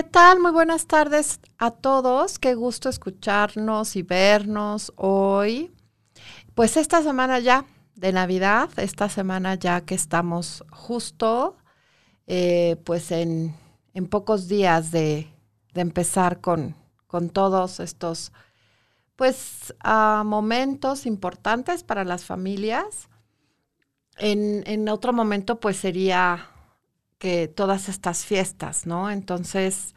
¿Qué tal? Muy buenas tardes a todos. Qué gusto escucharnos y vernos hoy. Pues esta semana ya de Navidad, esta semana ya que estamos justo, eh, pues en, pocos días de, empezar con, con, todos estos, pues, ah, momentos importantes para las familias. En, en otro momento, pues sería que todas estas fiestas, ¿no? Entonces,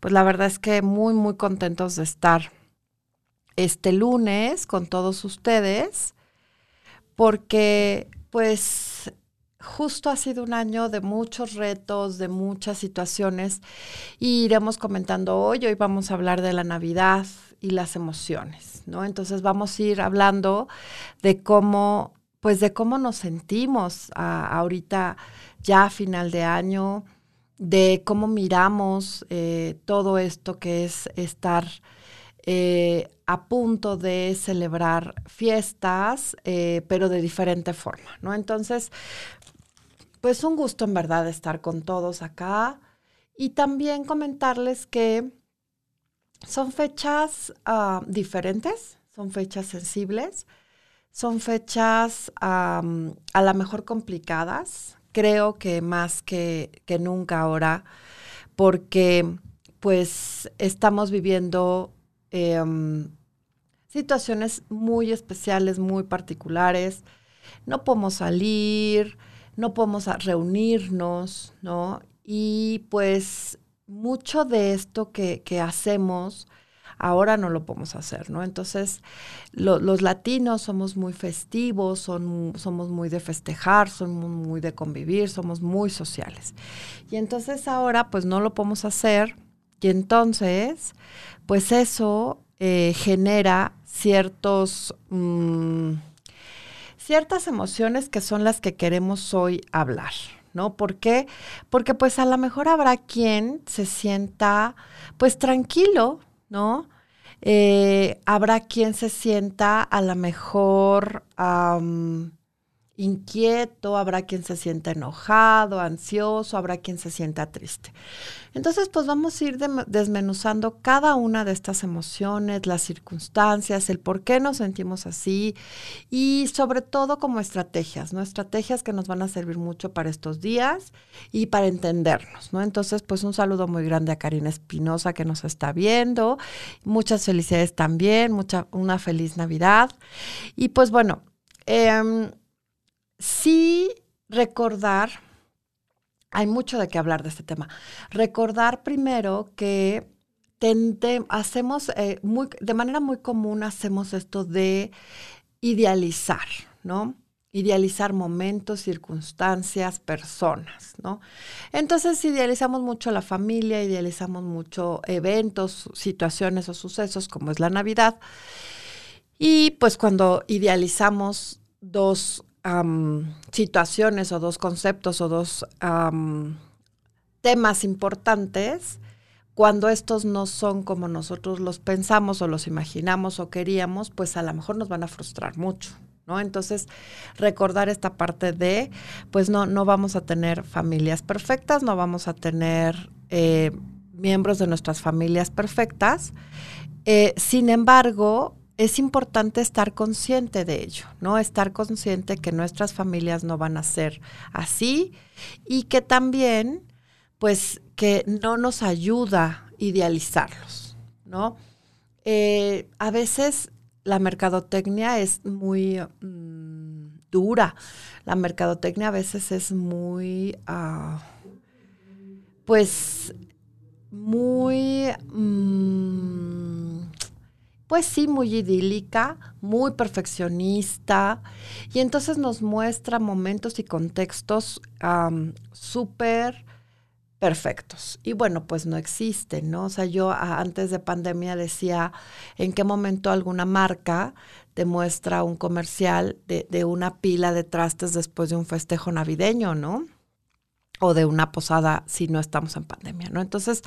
pues la verdad es que muy, muy contentos de estar este lunes con todos ustedes, porque pues justo ha sido un año de muchos retos, de muchas situaciones, y iremos comentando hoy, hoy vamos a hablar de la Navidad y las emociones, ¿no? Entonces vamos a ir hablando de cómo, pues de cómo nos sentimos ahorita ya a final de año, de cómo miramos eh, todo esto que es estar eh, a punto de celebrar fiestas, eh, pero de diferente forma, ¿no? Entonces, pues un gusto en verdad estar con todos acá y también comentarles que son fechas ah, diferentes, son fechas sensibles, son fechas a lo mejor complicadas, creo que más que, nunca ahora, porque pues estamos viviendo em, situaciones muy especiales, muy particulares. No podemos salir, no podemos reunirnos, ¿no? Y pues mucho de esto que, que hacemos ahora no lo podemos hacer, ¿no? Entonces, los latinos somos muy festivos, son, somos muy de festejar, somos muy de convivir, somos muy sociales. Y entonces ahora, pues no lo podemos hacer y entonces, pues eso eh, genera ciertos... Mm, ciertas emociones que son las que queremos hoy hablar, ¿no? ¿Por qué? Porque pues a lo mejor habrá quien se sienta pues tranquilo, ¿no? Eh, habrá quien se sienta a lo mejor inquieto, habrá quien se sienta enojado, ansioso, habrá quien se sienta triste. Entonces, pues vamos a ir desmenuzando cada una de estas emociones, las circunstancias, el por qué nos sentimos así y sobre todo como estrategias, ¿no? Estrategias que nos van a servir mucho para estos días y para entendernos, ¿no? Entonces, pues un saludo muy grande a Karina Espinosa que nos está viendo. Muchas felicidades también, mucha, una feliz Navidad. Y pues bueno, eh, sí recordar, hay mucho de qué hablar de este tema, recordar primero que hacemos, eh, muy, de manera muy común hacemos esto de idealizar, ¿no? Idealizar momentos, circunstancias, personas, ¿no? Entonces idealizamos mucho la familia, idealizamos mucho eventos, situaciones o sucesos como es la Navidad. Y pues cuando idealizamos dos situaciones o dos conceptos o dos temas importantes, cuando estos no son como nosotros los pensamos o los imaginamos o queríamos, pues a lo mejor nos van a frustrar mucho. ¿No? Entonces, recordar esta parte de, pues no, no vamos a tener familias perfectas, no vamos a tener eh, miembros de nuestras familias perfectas. Eh, sin embargo, es importante estar consciente de ello, ¿no? Estar consciente que nuestras familias no van a ser así y que también, pues, que no nos ayuda idealizarlos, ¿no? Eh, a veces la mercadotecnia es muy mm, dura, la mercadotecnia a veces es muy, ah, pues, muy... Mm, pues sí, muy idílica, muy perfeccionista, y entonces nos muestra momentos y contextos súper perfectos. Y bueno, pues no existen, ¿no? O sea, yo antes de pandemia decía, ¿en qué momento alguna marca te muestra un comercial de, de una pila de trastes después de un festejo navideño, ¿no? O de una posada si no estamos en pandemia, ¿no? Entonces,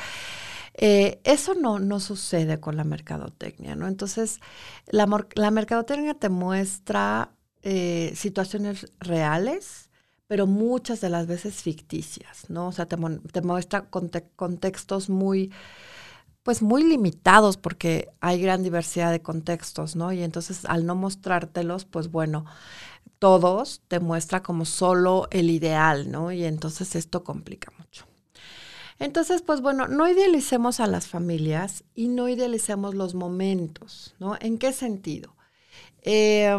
eh, eso no, no sucede con la mercadotecnia, ¿no? Entonces, la, mercadotecnia te muestra eh, situaciones reales, pero muchas de las veces ficticias, ¿no? O sea, te, te muestra contextos muy, pues muy limitados porque hay gran diversidad de contextos, ¿no? Y entonces al no mostrártelos, pues bueno, todos te muestra como solo el ideal, ¿no? Y entonces esto complica mucho. Entonces, pues bueno, no idealicemos a las familias y no idealicemos los momentos, ¿no? ¿En qué sentido? Eh,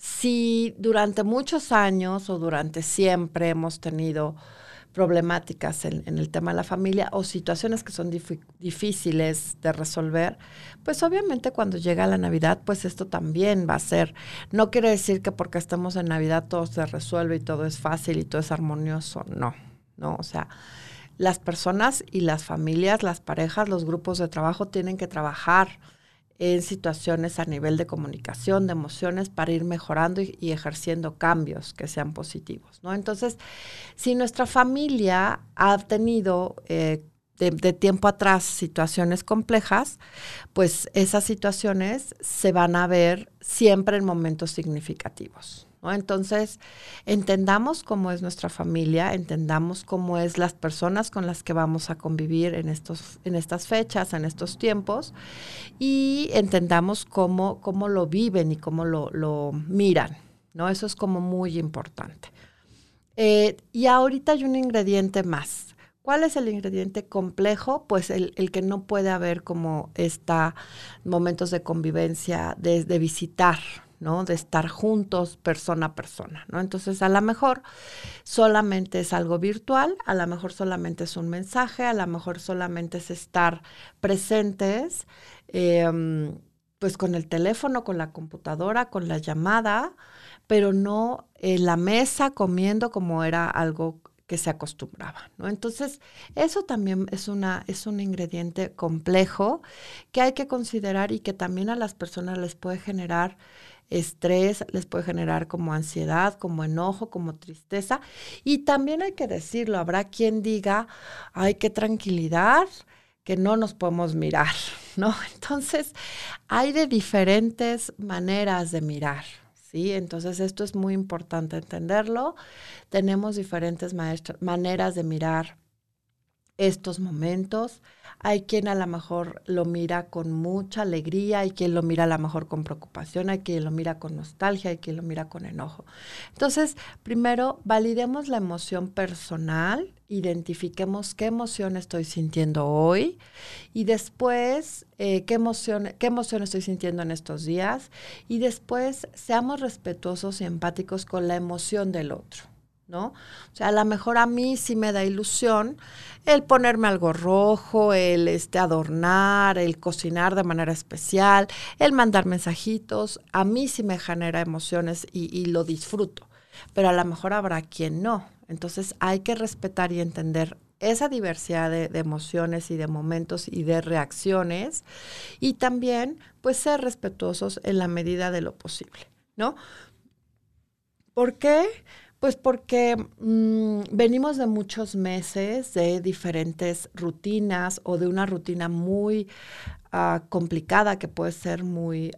si durante muchos años o durante siempre hemos tenido problemáticas en, el tema de la familia o situaciones que son difíciles de resolver, pues obviamente cuando llega la Navidad, pues esto también va a ser. No quiere decir que porque estamos en Navidad todo se resuelve y todo es fácil y todo es armonioso. No, no, o sea, las personas y las familias, las parejas, los grupos de trabajo tienen que trabajar en situaciones a nivel de comunicación, de emociones, para ir mejorando y, ejerciendo cambios que sean positivos. ¿no? Entonces, si nuestra familia ha tenido eh, de, de, tiempo atrás situaciones complejas, pues esas situaciones se van a ver siempre en momentos significativos. Entonces, entendamos cómo es nuestra familia, entendamos cómo es las personas con las que vamos a convivir en, estos, en estas fechas, en estos tiempos, y entendamos cómo, cómo lo viven y cómo lo, miran, ¿no? Eso es como muy importante. Eh, y ahorita hay un ingrediente más. ¿Cuál es el ingrediente complejo? Pues el, que no puede haber como esta momentos de convivencia, de, de visitar, ¿no? De estar juntos persona a persona, ¿no? Entonces, a lo mejor solamente es algo virtual, a lo mejor solamente es un mensaje, a lo mejor solamente es estar presentes, em, pues con el teléfono, con la computadora, con la llamada, pero no en la mesa comiendo como era algo que se acostumbraba, ¿no? Entonces, eso también es, una, es un ingrediente complejo que hay que considerar y que también a las personas les puede generar estrés, les puede generar como ansiedad, como enojo, como tristeza. Y también hay que decirlo, habrá quien diga, ay, qué tranquilidad, que no nos podemos mirar, ¿no? Entonces, hay de diferentes maneras de mirar. ¿Sí? Entonces esto es muy importante entenderlo. Tenemos diferentes maneras de mirar estos momentos. Hay quien a lo mejor lo mira con mucha alegría, hay quien lo mira a lo mejor con preocupación, hay quien lo mira con nostalgia, hay quien lo mira con enojo. Entonces, primero, validemos la emoción personal, identifiquemos qué emoción estoy sintiendo hoy y después eh, qué, emoción, qué emoción estoy sintiendo en estos días y después seamos respetuosos y empáticos con la emoción del otro. ¿No? O sea, a lo mejor a mí sí me da ilusión el ponerme algo rojo, el este, adornar, el cocinar de manera especial, el mandar mensajitos. A mí sí me genera emociones y, lo disfruto, pero a lo mejor habrá quien no. Entonces hay que respetar y entender esa diversidad de, de, emociones y de momentos y de reacciones y también pues ser respetuosos en la medida de lo posible, ¿no? ¿Por qué? Pues porque mm, venimos de muchos meses de diferentes rutinas o de una rutina muy ah, complicada que puede ser muy...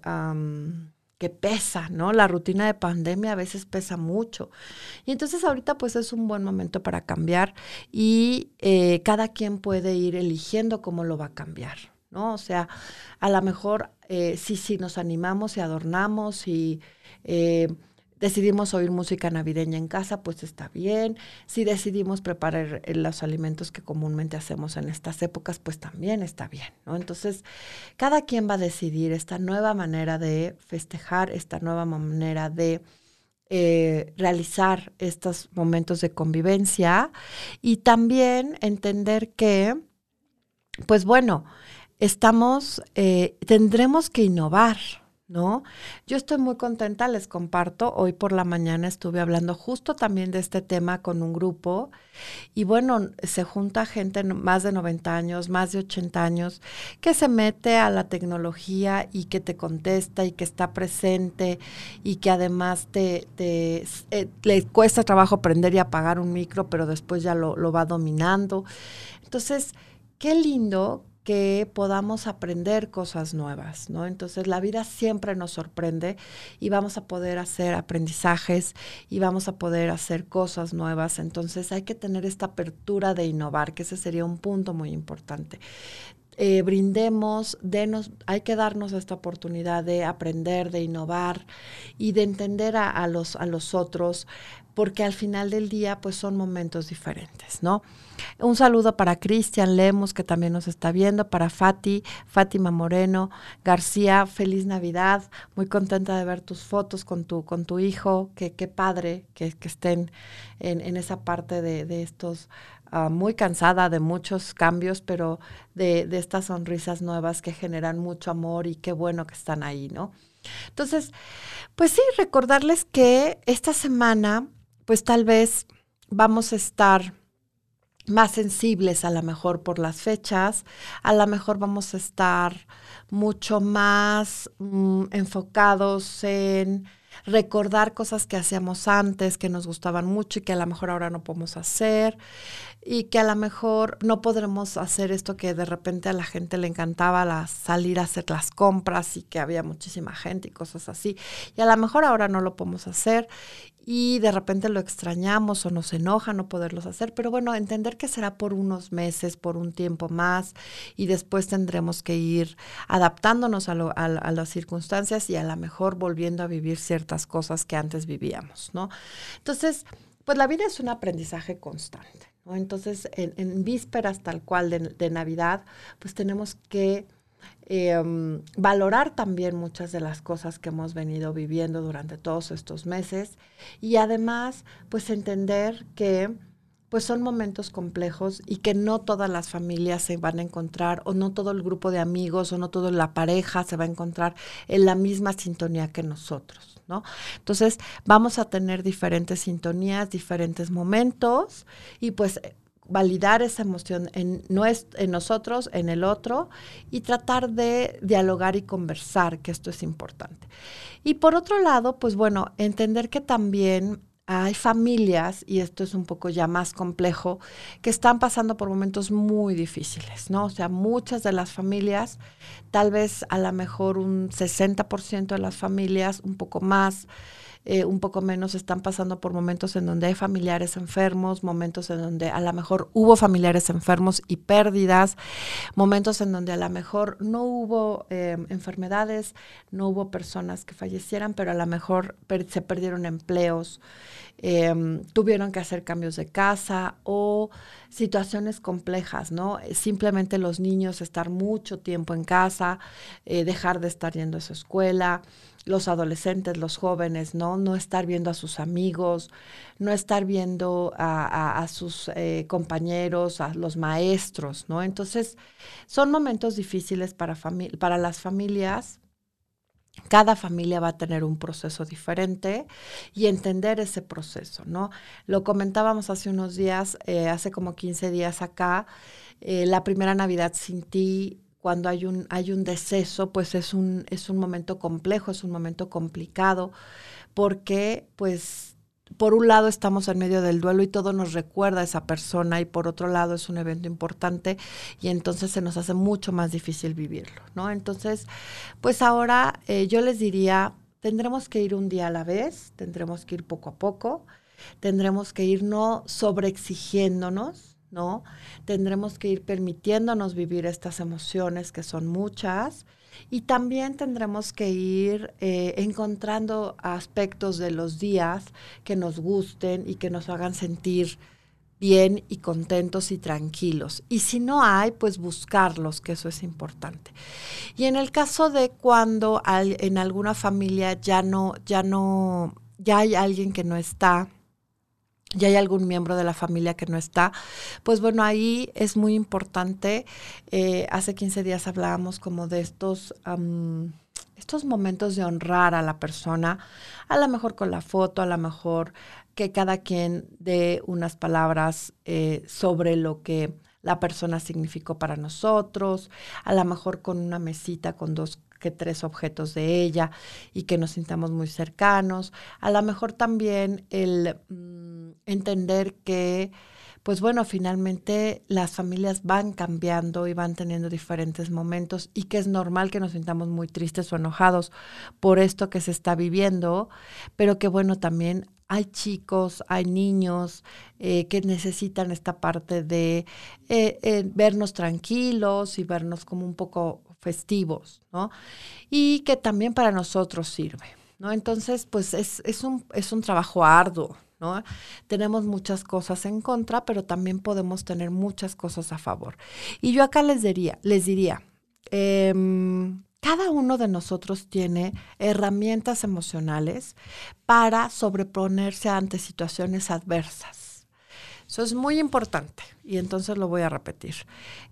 que pesa, ¿no? La rutina de pandemia a veces pesa mucho. Y entonces ahorita pues es un buen momento para cambiar y eh, cada quien puede ir eligiendo cómo lo va a cambiar, ¿no? O sea, a lo mejor eh, sí, sí nos animamos y adornamos y... Eh, decidimos oír música navideña en casa, pues está bien. Si decidimos preparar eh, los alimentos que comúnmente hacemos en estas épocas, pues también está bien. Entonces, cada quien va a decidir esta nueva manera de festejar, esta nueva manera de eh, realizar estos momentos de convivencia y también entender que, pues bueno, estamos, eh, tendremos que innovar, ¿no? Yo estoy muy contenta, les comparto. Hoy por la mañana estuve hablando justo también de este tema con un grupo y bueno, se junta gente más de 90 años, más de 80 años, que se mete a la tecnología y que te contesta y que está presente y que además te, eh, le cuesta trabajo aprender y apagar un micro, pero después ya lo, lo va dominando. Entonces, qué lindo que podamos aprender cosas nuevas, ¿no? Entonces la vida siempre nos sorprende y vamos a poder hacer aprendizajes y vamos a poder hacer cosas nuevas. Entonces hay que tener esta apertura de innovar, que ese sería un punto muy importante. Eh, brindemos, denos, hay que darnos esta oportunidad de aprender, de innovar y de entender a, los, a los otros, porque al final del día pues son momentos diferentes, ¿no? Un saludo para Cristian Lemos, que también nos está viendo, para Fati, Fátima Moreno, García, feliz Navidad, muy contenta de ver tus fotos con tu, con tu hijo, que qué padre que, estén en, esa parte de, estos, ah, muy cansada de muchos cambios, pero de, de estas sonrisas nuevas que generan mucho amor y qué bueno que están ahí, ¿no? Entonces, pues sí, recordarles que esta semana, pues tal vez vamos a estar más sensibles a lo mejor por las fechas, a lo mejor vamos a estar mucho más mm, enfocados en recordar cosas que hacíamos antes, que nos gustaban mucho y que a lo mejor ahora no podemos hacer y que a lo mejor no podremos hacer esto que de repente a la gente le encantaba la, salir a hacer las compras y que había muchísima gente y cosas así. Y a lo mejor ahora no lo podemos hacer y de repente lo extrañamos o nos enoja no poderlos hacer, pero bueno, entender que será por unos meses, por un tiempo más y después tendremos que ir adaptándonos a, a las circunstancias y a lo mejor volviendo a vivir ciertas cosas que antes vivíamos, ¿no? Entonces, pues la vida es un aprendizaje constante. Entonces, en, vísperas tal cual de, Navidad, pues tenemos que em, valorar también muchas de las cosas que hemos venido viviendo durante todos estos meses y además, pues entender que pues son momentos complejos y que no todas las familias se van a encontrar o no todo el grupo de amigos o no toda la pareja se va a encontrar en la misma sintonía que nosotros. Entonces, vamos a tener diferentes sintonías, diferentes momentos y pues validar esa emoción en, en nosotros, en el otro y tratar de dialogar y conversar, que esto es importante. Y por otro lado, pues bueno, entender que también hay familias, y esto es un poco ya más complejo, que están pasando por momentos muy difíciles, ¿no? O sea, muchas de las familias, tal vez a lo mejor un 60% de las familias, un poco más, eh, un poco menos están pasando por momentos en donde hay familiares enfermos, momentos en donde a lo mejor hubo familiares enfermos y pérdidas, momentos en donde a lo mejor no hubo eh, enfermedades, no hubo personas que fallecieran, pero a lo mejor se perdieron empleos, em, tuvieron que hacer cambios de casa o situaciones complejas, ¿no? Simplemente los niños estar mucho tiempo en casa, eh, dejar de estar yendo a su escuela los adolescentes, los jóvenes, ¿no? No estar viendo a sus amigos, no estar viendo a, sus eh, compañeros, a los maestros, ¿no? Entonces, son momentos difíciles para, para las familias. Cada familia va a tener un proceso diferente y entender ese proceso, ¿no? Lo comentábamos hace unos días, eh, hace como 15 días acá, la primera Navidad sin ti cuando hay un, hay un deceso, pues es un, es un momento complejo, es un momento complicado, porque pues por un lado estamos en medio del duelo y todo nos recuerda a esa persona y por otro lado es un evento importante y entonces se nos hace mucho más difícil vivirlo, ¿no? Entonces, pues ahora eh, yo les diría, tendremos que ir un día a la vez, tendremos que ir poco a poco, tendremos que ir no sobreexigiéndonos, ¿no? Tendremos que ir permitiéndonos vivir estas emociones que son muchas y también tendremos que ir eh, encontrando aspectos de los días que nos gusten y que nos hagan sentir bien y contentos y tranquilos. Y si no hay, pues buscarlos, que eso es importante. Y en el caso de cuando en alguna familia ya no, ya no, ya hay alguien que no está, ya hay algún miembro de la familia que no está, pues bueno, ahí es muy importante. Eh, hace 15 días hablábamos como de estos, estos momentos de honrar a la persona, a lo mejor con la foto, a lo mejor que cada quien dé unas palabras eh, sobre lo que la persona significó para nosotros, a lo mejor con una mesita con dos que tres objetos de ella y que nos sintamos muy cercanos. A lo mejor también el mm, entender que pues bueno, finalmente las familias van cambiando y van teniendo diferentes momentos y que es normal que nos sintamos muy tristes o enojados por esto que se está viviendo, pero que bueno, también hay chicos, hay niños eh, que necesitan esta parte de eh, eh, vernos tranquilos y vernos como un poco festivos, ¿no? Y que también para nosotros sirve, ¿no? Entonces, pues es, es, un, es un trabajo arduo, ¿no? Tenemos muchas cosas en contra, pero también podemos tener muchas cosas a favor. Y yo acá les diría, les diría, em, cada uno de nosotros tiene herramientas emocionales para sobreponerse ante situaciones adversas. Eso es muy importante y entonces lo voy a repetir.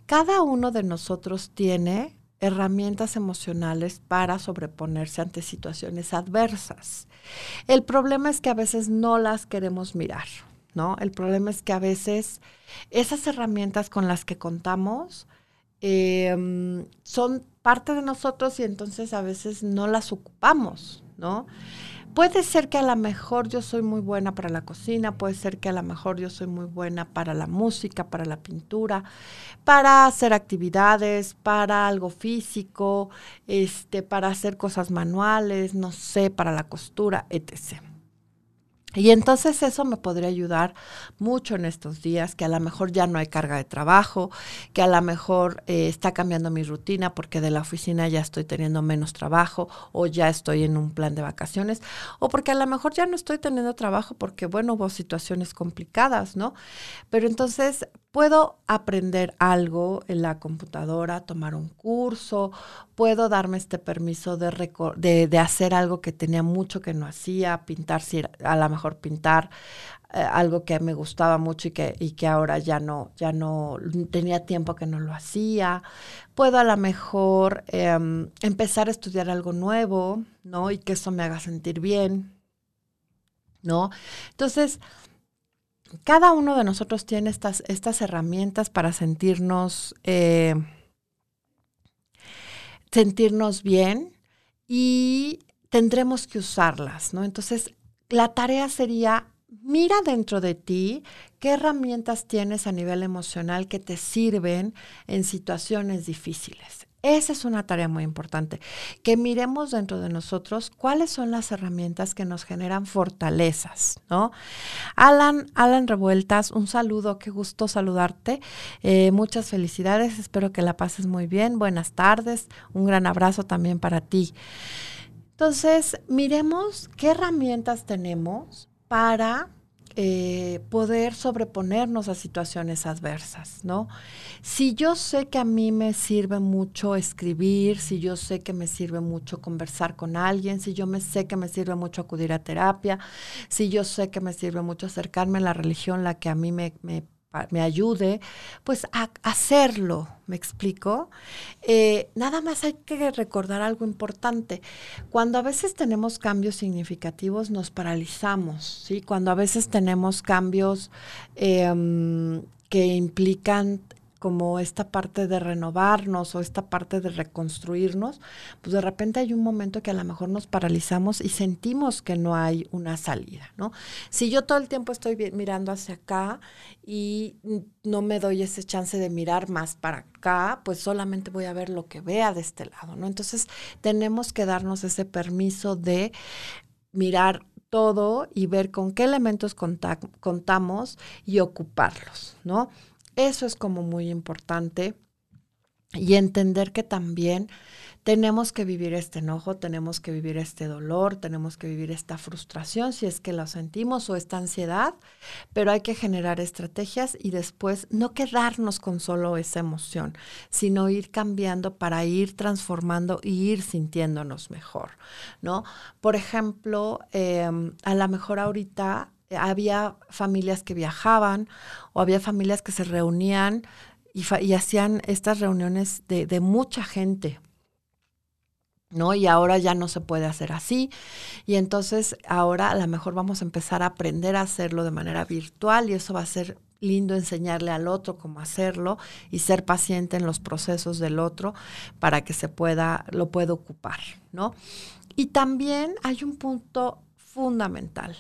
Cada uno de nosotros tiene herramientas emocionales para sobreponerse ante situaciones adversas. El problema es que a veces no las queremos mirar, ¿no? El problema es que a veces esas herramientas con las que contamos em, son parte de nosotros y entonces a veces no las ocupamos, ¿no? Puede ser que a lo mejor yo soy muy buena para la cocina, puede ser que a lo mejor yo soy muy buena para la música, para la pintura, para hacer actividades, para algo físico, este, para hacer cosas manuales, no sé, para la costura, etc. Y entonces eso me podría ayudar mucho en estos días, que a lo mejor ya no hay carga de trabajo, que a lo mejor eh, está cambiando mi rutina porque de la oficina ya estoy teniendo menos trabajo o ya estoy en un plan de vacaciones, o porque a lo mejor ya no estoy teniendo trabajo porque, bueno, hubo situaciones complicadas, ¿no? Pero entonces puedo aprender algo en la computadora, tomar un curso, puedo darme este permiso de, hacer algo que tenía mucho que no hacía, pintar, a lo mejor pintar eh, algo que me gustaba mucho y que, y que ahora ya no, ya no tenía tiempo que no lo hacía. Puedo a lo mejor em, empezar a estudiar algo nuevo, ¿no? Y que eso me haga sentir bien, ¿no? Entonces, cada uno de nosotros tiene estas, estas herramientas para sentirnos, eh, sentirnos bien y tendremos que usarlas, ¿no? Entonces, la tarea sería, mira dentro de ti qué herramientas tienes a nivel emocional que te sirven en situaciones difíciles. Esa es una tarea muy importante, que miremos dentro de nosotros cuáles son las herramientas que nos generan fortalezas, ¿no? Alan, Alan Revueltas, un saludo, qué gusto saludarte, eh, muchas felicidades, espero que la pases muy bien, buenas tardes, un gran abrazo también para ti. Entonces, miremos qué herramientas tenemos para eh, poder sobreponernos a situaciones adversas, ¿no? Si yo sé que a mí me sirve mucho escribir, si yo sé que me sirve mucho conversar con alguien, si yo me sé que me sirve mucho acudir a terapia, si yo sé que me sirve mucho acercarme a la religión, la que a mí me, me me ayude, pues a hacerlo, ¿me explico? Eh, nada más hay que recordar algo importante. Cuando a veces tenemos cambios significativos, nos paralizamos, ¿sí? Cuando a veces tenemos cambios em, que implican como esta parte de renovarnos o esta parte de reconstruirnos, pues de repente hay un momento que a lo mejor nos paralizamos y sentimos que no hay una salida, ¿no? Si yo todo el tiempo estoy mirando hacia acá y no me doy ese chance de mirar más para acá, pues solamente voy a ver lo que vea de este lado, ¿no? Entonces tenemos que darnos ese permiso de mirar todo y ver con qué elementos contamos y ocuparlos, ¿no? Eso es como muy importante y entender que también tenemos que vivir este enojo, tenemos que vivir este dolor, tenemos que vivir esta frustración si es que lo sentimos o esta ansiedad, pero hay que generar estrategias y después no quedarnos con solo esa emoción, sino ir cambiando para ir transformando y ir sintiéndonos mejor, ¿no? Por ejemplo, em, a lo mejor ahorita había familias que viajaban o había familias que se reunían y, hacían estas reuniones de, mucha gente. ¿no? Y ahora ya no se puede hacer así. Y entonces ahora a lo mejor vamos a empezar a aprender a hacerlo de manera virtual y eso va a ser lindo enseñarle al otro cómo hacerlo y ser paciente en los procesos del otro para que se pueda, lo pueda ocupar, ¿no? Y también hay un punto fundamental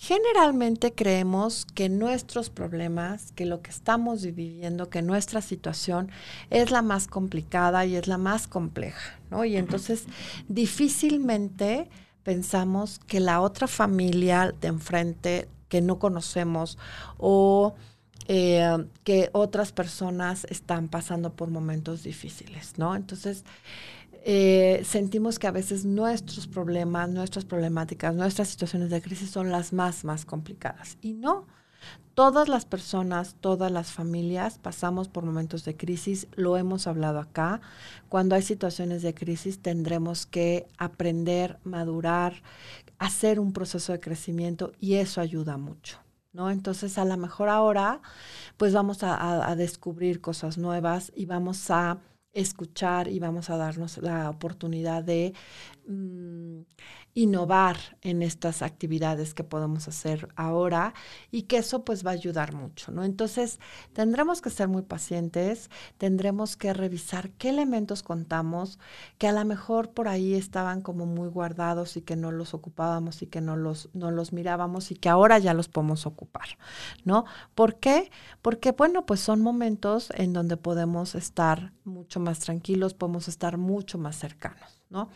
Generalmente creemos que nuestros problemas, que lo que estamos viviendo, que nuestra situación es la más complicada y es la más compleja, ¿no? Y entonces difícilmente pensamos que la otra familia de enfrente que no conocemos o eh, que otras personas están pasando por momentos difíciles, ¿no? Entonces, eh, sentimos que a veces nuestros problemas, nuestras problemáticas, nuestras situaciones de crisis son las más, más complicadas. Y no, todas las personas, todas las familias pasamos por momentos de crisis, lo hemos hablado acá. Cuando hay situaciones de crisis tendremos que aprender, madurar, hacer un proceso de crecimiento y eso ayuda mucho. ¿No? Entonces, a lo mejor ahora, pues vamos a descubrir cosas nuevas y vamos a escuchar y vamos a darnos la oportunidad de mm, innovar en estas actividades que podemos hacer ahora y que eso pues va a ayudar mucho, ¿no? Entonces tendremos que ser muy pacientes, tendremos que revisar qué elementos contamos que a lo mejor por ahí estaban como muy guardados y que no los ocupábamos y que no los, no los mirábamos y que ahora ya los podemos ocupar, ¿no? ¿Por qué? Porque bueno, pues son momentos en donde podemos estar mucho más tranquilos, podemos estar mucho más cercanos, ¿no?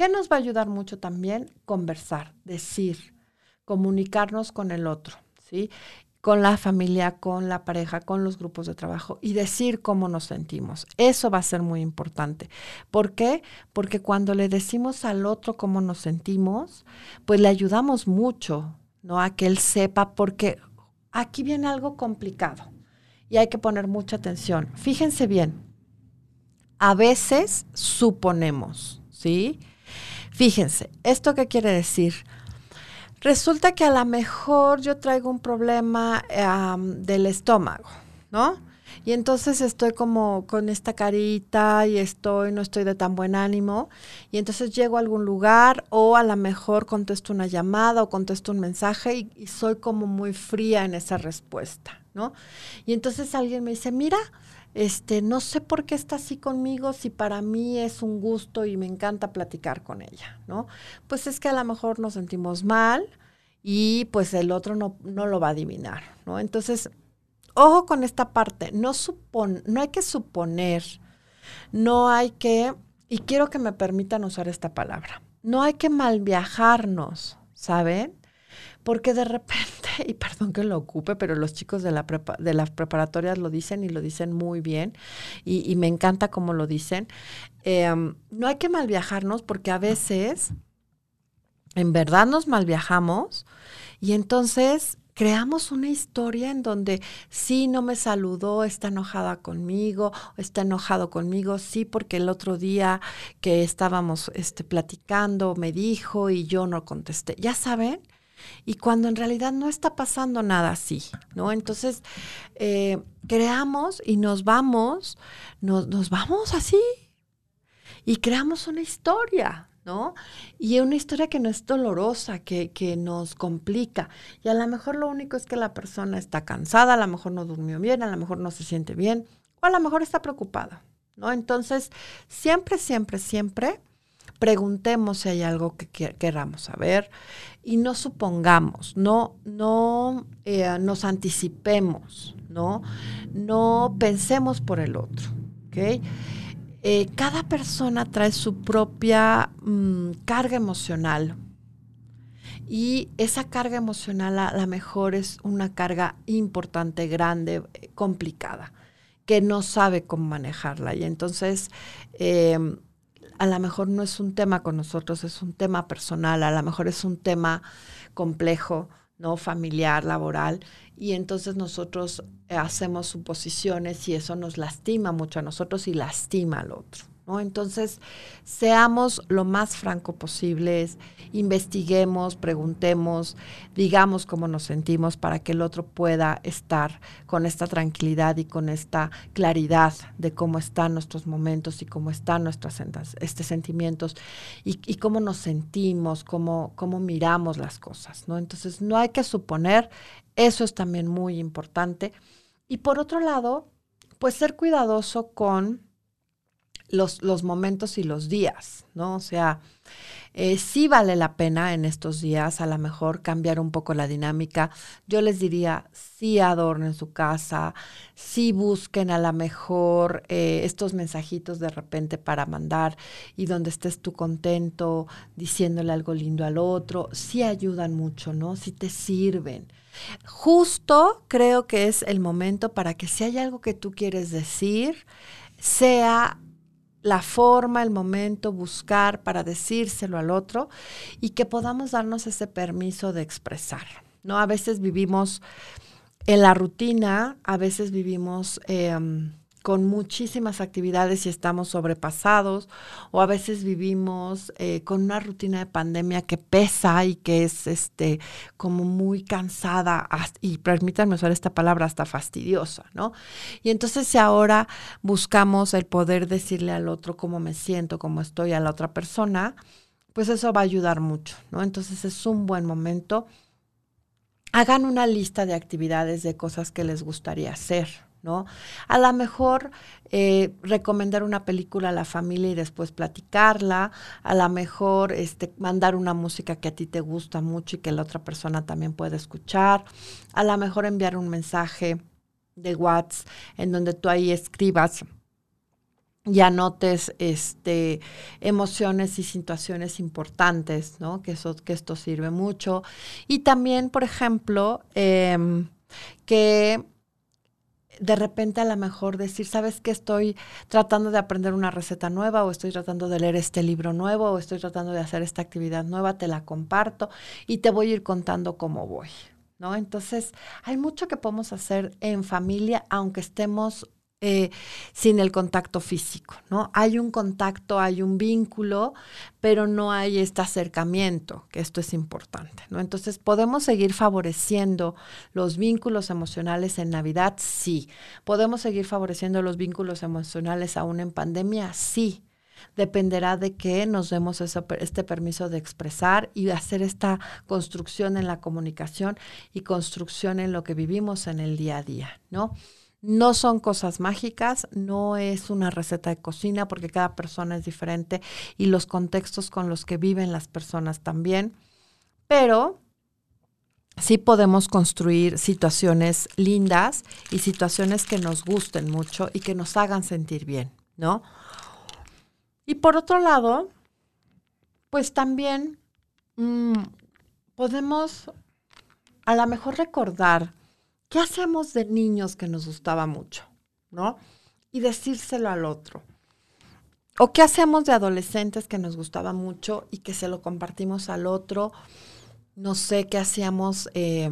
¿Qué nos va a ayudar mucho también? Conversar, decir, comunicarnos con el otro, ¿sí? Con la familia, con la pareja, con los grupos de trabajo y decir cómo nos sentimos. Eso va a ser muy importante. ¿Por qué? Porque cuando le decimos al otro cómo nos sentimos, pues le ayudamos mucho, ¿no? A que él sepa, porque aquí viene algo complicado y hay que poner mucha atención. Fíjense bien, a veces suponemos, ¿sí? Fíjense, ¿esto qué quiere decir? Resulta que a lo mejor yo traigo un problema del estómago, ¿no? Y entonces estoy como con esta carita y estoy, no estoy de tan buen ánimo. Y entonces llego a algún lugar o a lo mejor contesto una llamada o contesto un mensaje y, y soy como muy fría en esa respuesta, ¿no? Y entonces alguien me dice, mira, este, no sé por qué está así conmigo, si para mí es un gusto y me encanta platicar con ella, ¿no? Pues es que a lo mejor nos sentimos mal y pues el otro no, no lo va a adivinar, ¿no? Entonces, ojo con esta parte, no, supon, no hay que suponer, no hay que, y quiero que me permitan usar esta palabra, no hay que malviajarnos, ¿saben? Porque de repente, y perdón que lo ocupe, pero los chicos de, la de las preparatorias lo dicen y lo dicen muy bien, y, me encanta cómo lo dicen. Em, no hay que malviajarnos porque a veces, en verdad nos malviajamos, y entonces creamos una historia en donde sí no me saludó, está enojada conmigo, está enojado conmigo, sí porque el otro día que estábamos este, platicando me dijo y yo no contesté. Ya saben, y cuando en realidad no está pasando nada así, ¿no? Entonces, eh, creamos y nos vamos, nos, nos vamos así y creamos una historia, ¿no? Y una historia que no es dolorosa, que, que, nos complica. Y a lo mejor lo único es que la persona está cansada, a lo mejor no durmió bien, a lo mejor no se siente bien, o a lo mejor está preocupada, ¿no? Entonces, siempre, siempre, siempre preguntemos si hay algo que queramos saber y no supongamos, no, no eh, nos anticipemos, ¿no? No pensemos por el otro, ¿ok? Eh, cada persona trae su propia mm, carga emocional y esa carga emocional a lo mejor es una carga importante, grande, complicada, que no sabe cómo manejarla. Y entonces em, a lo mejor no es un tema con nosotros, es un tema personal, a lo mejor es un tema complejo, ¿no? Familiar, laboral, y entonces nosotros hacemos suposiciones y eso nos lastima mucho a nosotros y lastima al otro. Entonces, seamos lo más franco posibles, investiguemos, preguntemos, digamos cómo nos sentimos para que el otro pueda estar con esta tranquilidad y con esta claridad de cómo están nuestros momentos y cómo están nuestros este, sentimientos y, cómo nos sentimos, cómo, cómo miramos las cosas, ¿no? Entonces, no hay que suponer, eso es también muy importante. Y por otro lado, pues ser cuidadoso con los, los momentos y los días, ¿no? O sea, Eh, sí vale la pena en estos días a lo mejor cambiar un poco la dinámica. Yo les diría, sí adornen su casa, sí busquen a lo mejor eh, estos mensajitos de repente para mandar y donde estés tú contento, diciéndole algo lindo al otro, sí ayudan mucho, ¿no? Sí te sirven. Justo creo que es el momento para que si hay algo que tú quieres decir, sea la forma, el momento, buscar para decírselo al otro y que podamos darnos ese permiso de expresar. ¿no? A veces vivimos en la rutina, a veces vivimos em, con muchísimas actividades y estamos sobrepasados, o a veces vivimos eh, con una rutina de pandemia que pesa y que es este como muy cansada y permítanme usar esta palabra hasta fastidiosa, ¿no? Y entonces si ahora buscamos el poder decirle al otro cómo me siento, cómo estoy a la otra persona, pues eso va a ayudar mucho, ¿no? Entonces es un buen momento. Hagan una lista de actividades de cosas que les gustaría hacer, ¿no? A lo mejor eh, recomendar una película a la familia y después platicarla, a lo mejor este, mandar una música que a ti te gusta mucho y que la otra persona también puede escuchar, a lo mejor enviar un mensaje de WhatsApp en donde tú ahí escribas y anotes este, emociones y situaciones importantes, ¿no? Que, eso, que esto sirve mucho. Y también, por ejemplo, em, que de repente a lo mejor decir, ¿sabes qué? Estoy tratando de aprender una receta nueva o estoy tratando de leer este libro nuevo o estoy tratando de hacer esta actividad nueva, te la comparto y te voy a ir contando cómo voy. ¿No? Entonces, hay mucho que podemos hacer en familia, aunque estemos eh, sin el contacto físico, ¿no? Hay un contacto, hay un vínculo, pero no hay este acercamiento, que esto es importante, ¿no? Entonces, ¿podemos seguir favoreciendo los vínculos emocionales en Navidad? Sí. ¿Podemos seguir favoreciendo los vínculos emocionales aún en pandemia? Sí. Dependerá de que nos demos este permiso de expresar y hacer esta construcción en la comunicación y construcción en lo que vivimos en el día a día, ¿no? No son cosas mágicas, no es una receta de cocina porque cada persona es diferente y los contextos con los que viven las personas también, pero sí podemos construir situaciones lindas y situaciones que nos gusten mucho y que nos hagan sentir bien, ¿no? Y por otro lado, pues también mm, podemos a lo mejor recordar ¿qué hacemos de niños que nos gustaba mucho? ¿No? Y decírselo al otro. ¿O qué hacemos de adolescentes que nos gustaba mucho y que se lo compartimos al otro? No sé qué hacíamos eh,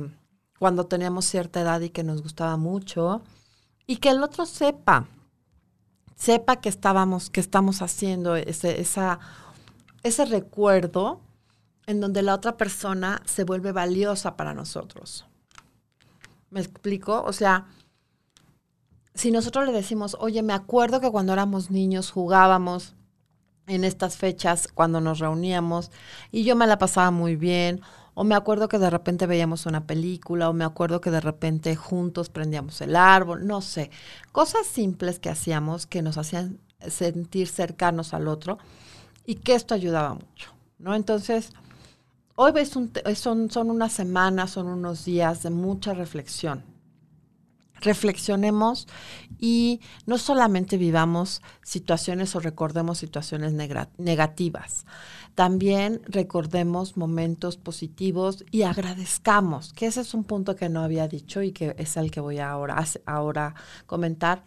cuando teníamos cierta edad y que nos gustaba mucho. Y que el otro sepa, sepa que estábamos, que estamos haciendo ese, esa, ese recuerdo en donde la otra persona se vuelve valiosa para nosotros. ¿Me explico? O sea, si nosotros le decimos, oye, me acuerdo que cuando éramos niños jugábamos en estas fechas, cuando nos reuníamos, y yo me la pasaba muy bien, o me acuerdo que de repente veíamos una película, o me acuerdo que de repente juntos prendíamos el árbol, no sé, cosas simples que hacíamos que nos hacían sentir cercanos al otro y que esto ayudaba mucho, ¿no? Entonces, Hoy son, son unas semanas, son unos días de mucha reflexión. Reflexionemos y no solamente vivamos situaciones o recordemos situaciones negativas, también recordemos momentos positivos y agradezcamos, que ese es un punto que no había dicho y que es el que voy ahora, ahora comentar.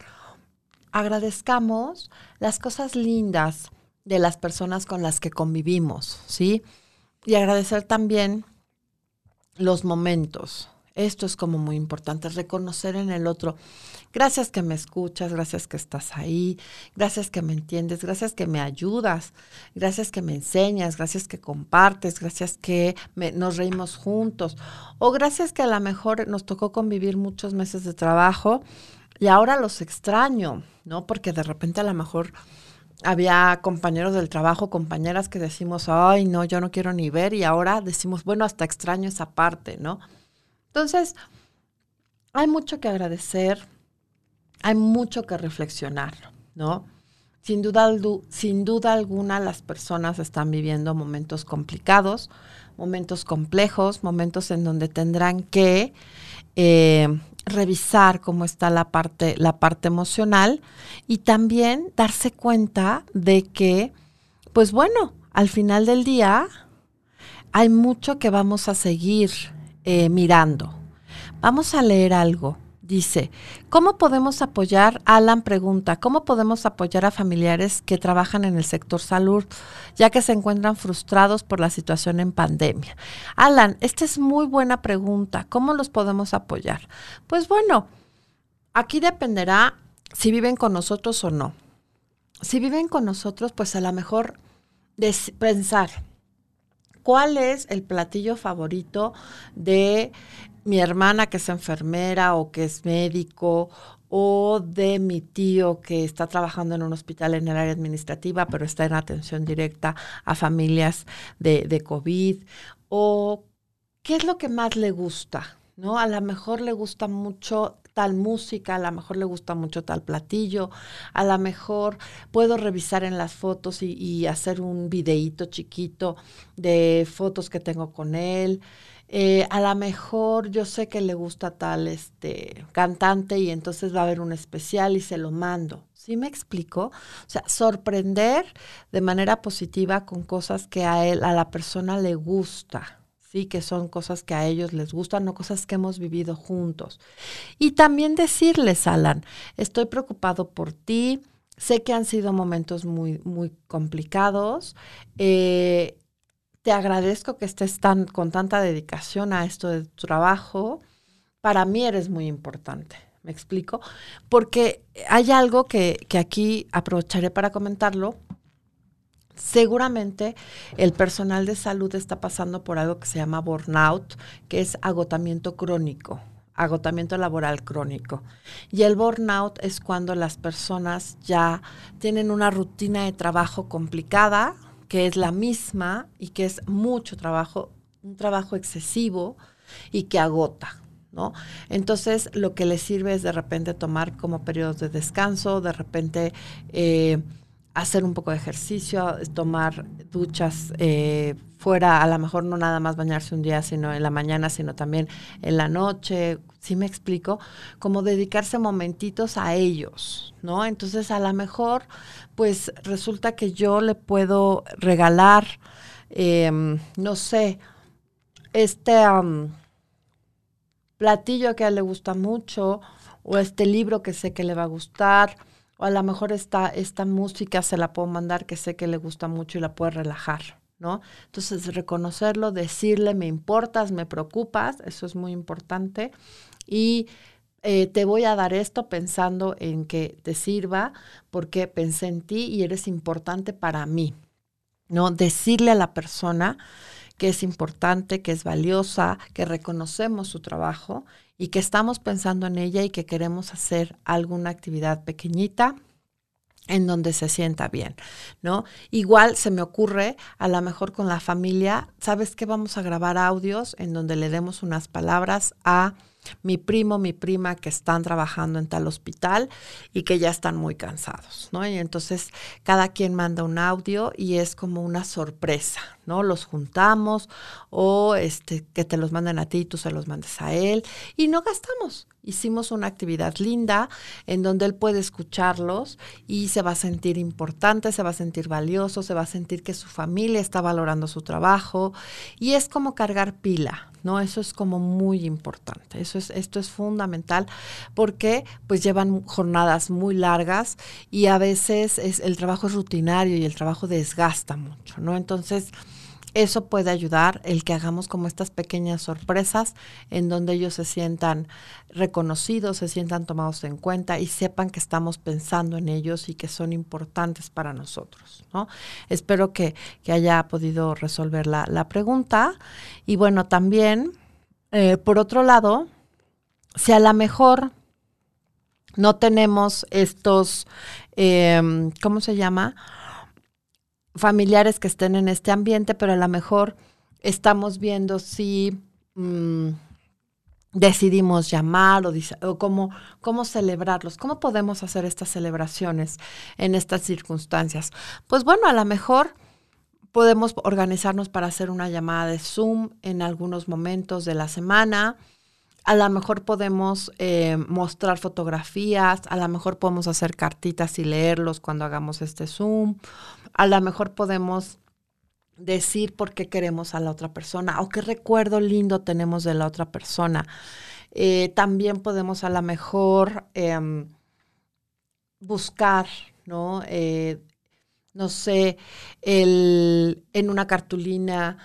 Agradezcamos las cosas lindas de las personas con las que convivimos, ¿sí? Y agradecer también los momentos. Esto es como muy importante, reconocer en el otro. Gracias que me escuchas, gracias que estás ahí, gracias que me entiendes, gracias que me ayudas, gracias que me enseñas, gracias que compartes, gracias que nos reímos juntos o gracias que a lo mejor nos tocó convivir muchos meses de trabajo y ahora los extraño, ¿no? Porque de repente a lo mejor había compañeros del trabajo, compañeras que decimos, ay, no, yo no quiero ni ver, y ahora decimos, bueno, hasta extraño esa parte, ¿no? Entonces, hay mucho que agradecer, hay mucho que reflexionar, ¿no? Sin duda, sin duda alguna las personas están viviendo momentos complicados, momentos complejos, momentos en donde tendrán que eh, revisar cómo está la parte, la parte emocional y también darse cuenta de que, pues bueno, al final del día hay mucho que vamos a seguir eh, mirando. Vamos a leer algo. Dice, ¿cómo podemos apoyar? Alan pregunta, ¿cómo podemos apoyar a familiares que trabajan en el sector salud, ya que se encuentran frustrados por la situación en pandemia? Alan, esta es muy buena pregunta. ¿Cómo los podemos apoyar? Pues bueno, aquí dependerá si viven con nosotros o no. Si viven con nosotros, pues a lo mejor pensar, ¿cuál es el platillo favorito de mi hermana que es enfermera o que es médico o de mi tío que está trabajando en un hospital en el área administrativa, pero está en atención directa a familias de, de COVID, o qué es lo que más le gusta, ¿no? A lo mejor le gusta mucho tal música, a lo mejor le gusta mucho tal platillo, a lo mejor puedo revisar en las fotos y, y hacer un videíto chiquito de fotos que tengo con él. Eh, a lo mejor yo sé que le gusta tal este cantante y entonces va a haber un especial y se lo mando. ¿Sí me explico? O sea, sorprender de manera positiva con cosas que a él, a la persona le gusta. Sí, que son cosas que a ellos les gustan o cosas que hemos vivido juntos. Y también decirles, Alan, estoy preocupado por ti, sé que han sido momentos muy, muy complicados. Eh, te agradezco que estés tan, con tanta dedicación a esto de tu trabajo. Para mí eres muy importante. ¿Me explico? Porque hay algo que, que aquí aprovecharé para comentarlo. Seguramente el personal de salud está pasando por algo que se llama burnout, que es agotamiento crónico, agotamiento laboral crónico. Y el burnout es cuando las personas ya tienen una rutina de trabajo complicada, que es la misma y que es mucho trabajo, un trabajo excesivo y que agota. ¿No? Entonces, lo que les sirve es de repente tomar como periodos de descanso, de repente eh, hacer un poco de ejercicio, tomar duchas eh, fuera, a lo mejor no nada más bañarse un día, sino en la mañana, sino también en la noche, ¿sí me explico? Como dedicarse momentitos a ellos, ¿no? Entonces, a lo mejor, pues resulta que yo le puedo regalar, em, no sé, este platillo que a él le gusta mucho, o este libro que sé que le va a gustar, o a lo mejor esta, esta música se la puedo mandar que sé que le gusta mucho y la puede relajar, ¿no? Entonces, reconocerlo, decirle, me importas, me preocupas, eso es muy importante. Y eh, te voy a dar esto pensando en que te sirva porque pensé en ti y eres importante para mí, ¿no? Decirle a la persona que es importante, que es valiosa, que reconocemos su trabajo y que estamos pensando en ella y que queremos hacer alguna actividad pequeñita en donde se sienta bien, ¿no? Igual se me ocurre, a lo mejor con la familia, ¿sabes qué? Vamos a grabar audios en donde le demos unas palabras a mi primo, mi prima que están trabajando en tal hospital y que ya están muy cansados, ¿no? Y entonces cada quien manda un audio y es como una sorpresa, ¿no? Los juntamos o este que te los manden a ti y tú se los mandes a él y no gastamos. Hicimos una actividad linda en donde él puede escucharlos y se va a sentir importante, se va a sentir valioso, se va a sentir que su familia está valorando su trabajo y es como cargar pila, ¿no? Eso es como muy importante. Eso es, esto es fundamental porque pues llevan jornadas muy largas y a veces es, el trabajo es rutinario y el trabajo desgasta mucho, ¿no? Entonces, eso puede ayudar el que hagamos como estas pequeñas sorpresas en donde ellos se sientan reconocidos, se sientan tomados en cuenta y sepan que estamos pensando en ellos y que son importantes para nosotros. ¿no? Espero que, haya podido resolver la, pregunta. Y bueno, también, eh, por otro lado, si a lo mejor no tenemos estos, em, ¿cómo se llama? Familiares que estén en este ambiente, pero a lo mejor estamos viendo si mm, decidimos llamar o, cómo, cómo celebrarlos, cómo podemos hacer estas celebraciones en estas circunstancias. Pues bueno, a lo mejor podemos organizarnos para hacer una llamada de Zoom en algunos momentos de la semana. A lo mejor podemos eh, mostrar fotografías, a lo mejor podemos hacer cartitas y leerlos cuando hagamos este Zoom. A lo mejor podemos decir por qué queremos a la otra persona o qué recuerdo lindo tenemos de la otra persona. Eh, también podemos a lo mejor em, buscar, ¿no? Eh, no sé, el, en una cartulina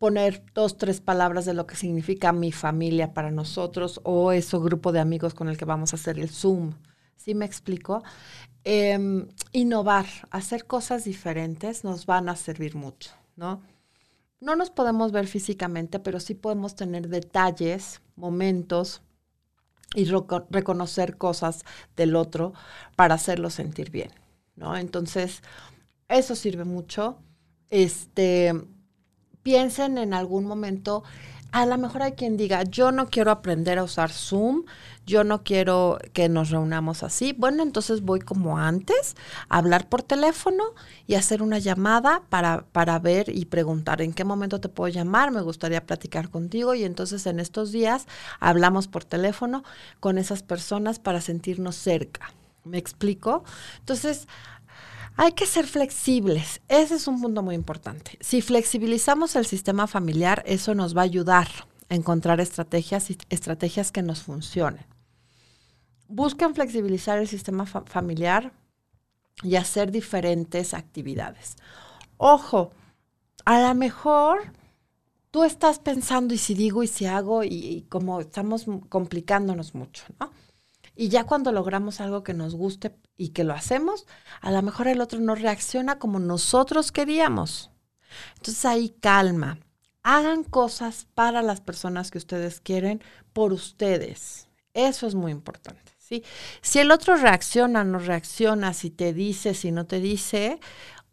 poner dos, tres palabras de lo que significa mi familia para nosotros o ese grupo de amigos con el que vamos a hacer el Zoom. ¿Sí me explico? Em, innovar, hacer cosas diferentes nos van a servir mucho, ¿no? No nos podemos ver físicamente, pero sí podemos tener detalles, momentos y reconocer cosas del otro para hacerlo sentir bien, ¿no? Entonces, eso sirve mucho. Este, piensen en algún momento a lo mejor hay quien diga, yo no quiero aprender a usar Zoom, yo no quiero que nos reunamos así. Bueno, entonces voy como antes, a hablar por teléfono y hacer una llamada para, para ver y preguntar en qué momento te puedo llamar, me gustaría platicar contigo y entonces en estos días hablamos por teléfono con esas personas para sentirnos cerca. ¿Me explico? Entonces, hay que ser flexibles. Ese es un punto muy importante. Si flexibilizamos el sistema familiar, eso nos va a ayudar a encontrar estrategias y estrategias que nos funcionen. Busquen flexibilizar el sistema familiar y hacer diferentes actividades. Ojo, a lo mejor tú estás pensando y si digo y si hago y, y como estamos complicándonos mucho, ¿no? Y ya cuando logramos algo que nos guste y que lo hacemos, a lo mejor el otro no reacciona como nosotros queríamos. Entonces ahí calma. Hagan cosas para las personas que ustedes quieren por ustedes. Eso es muy importante. ¿sí? Si el otro reacciona, no reacciona, si te dice, si no te dice,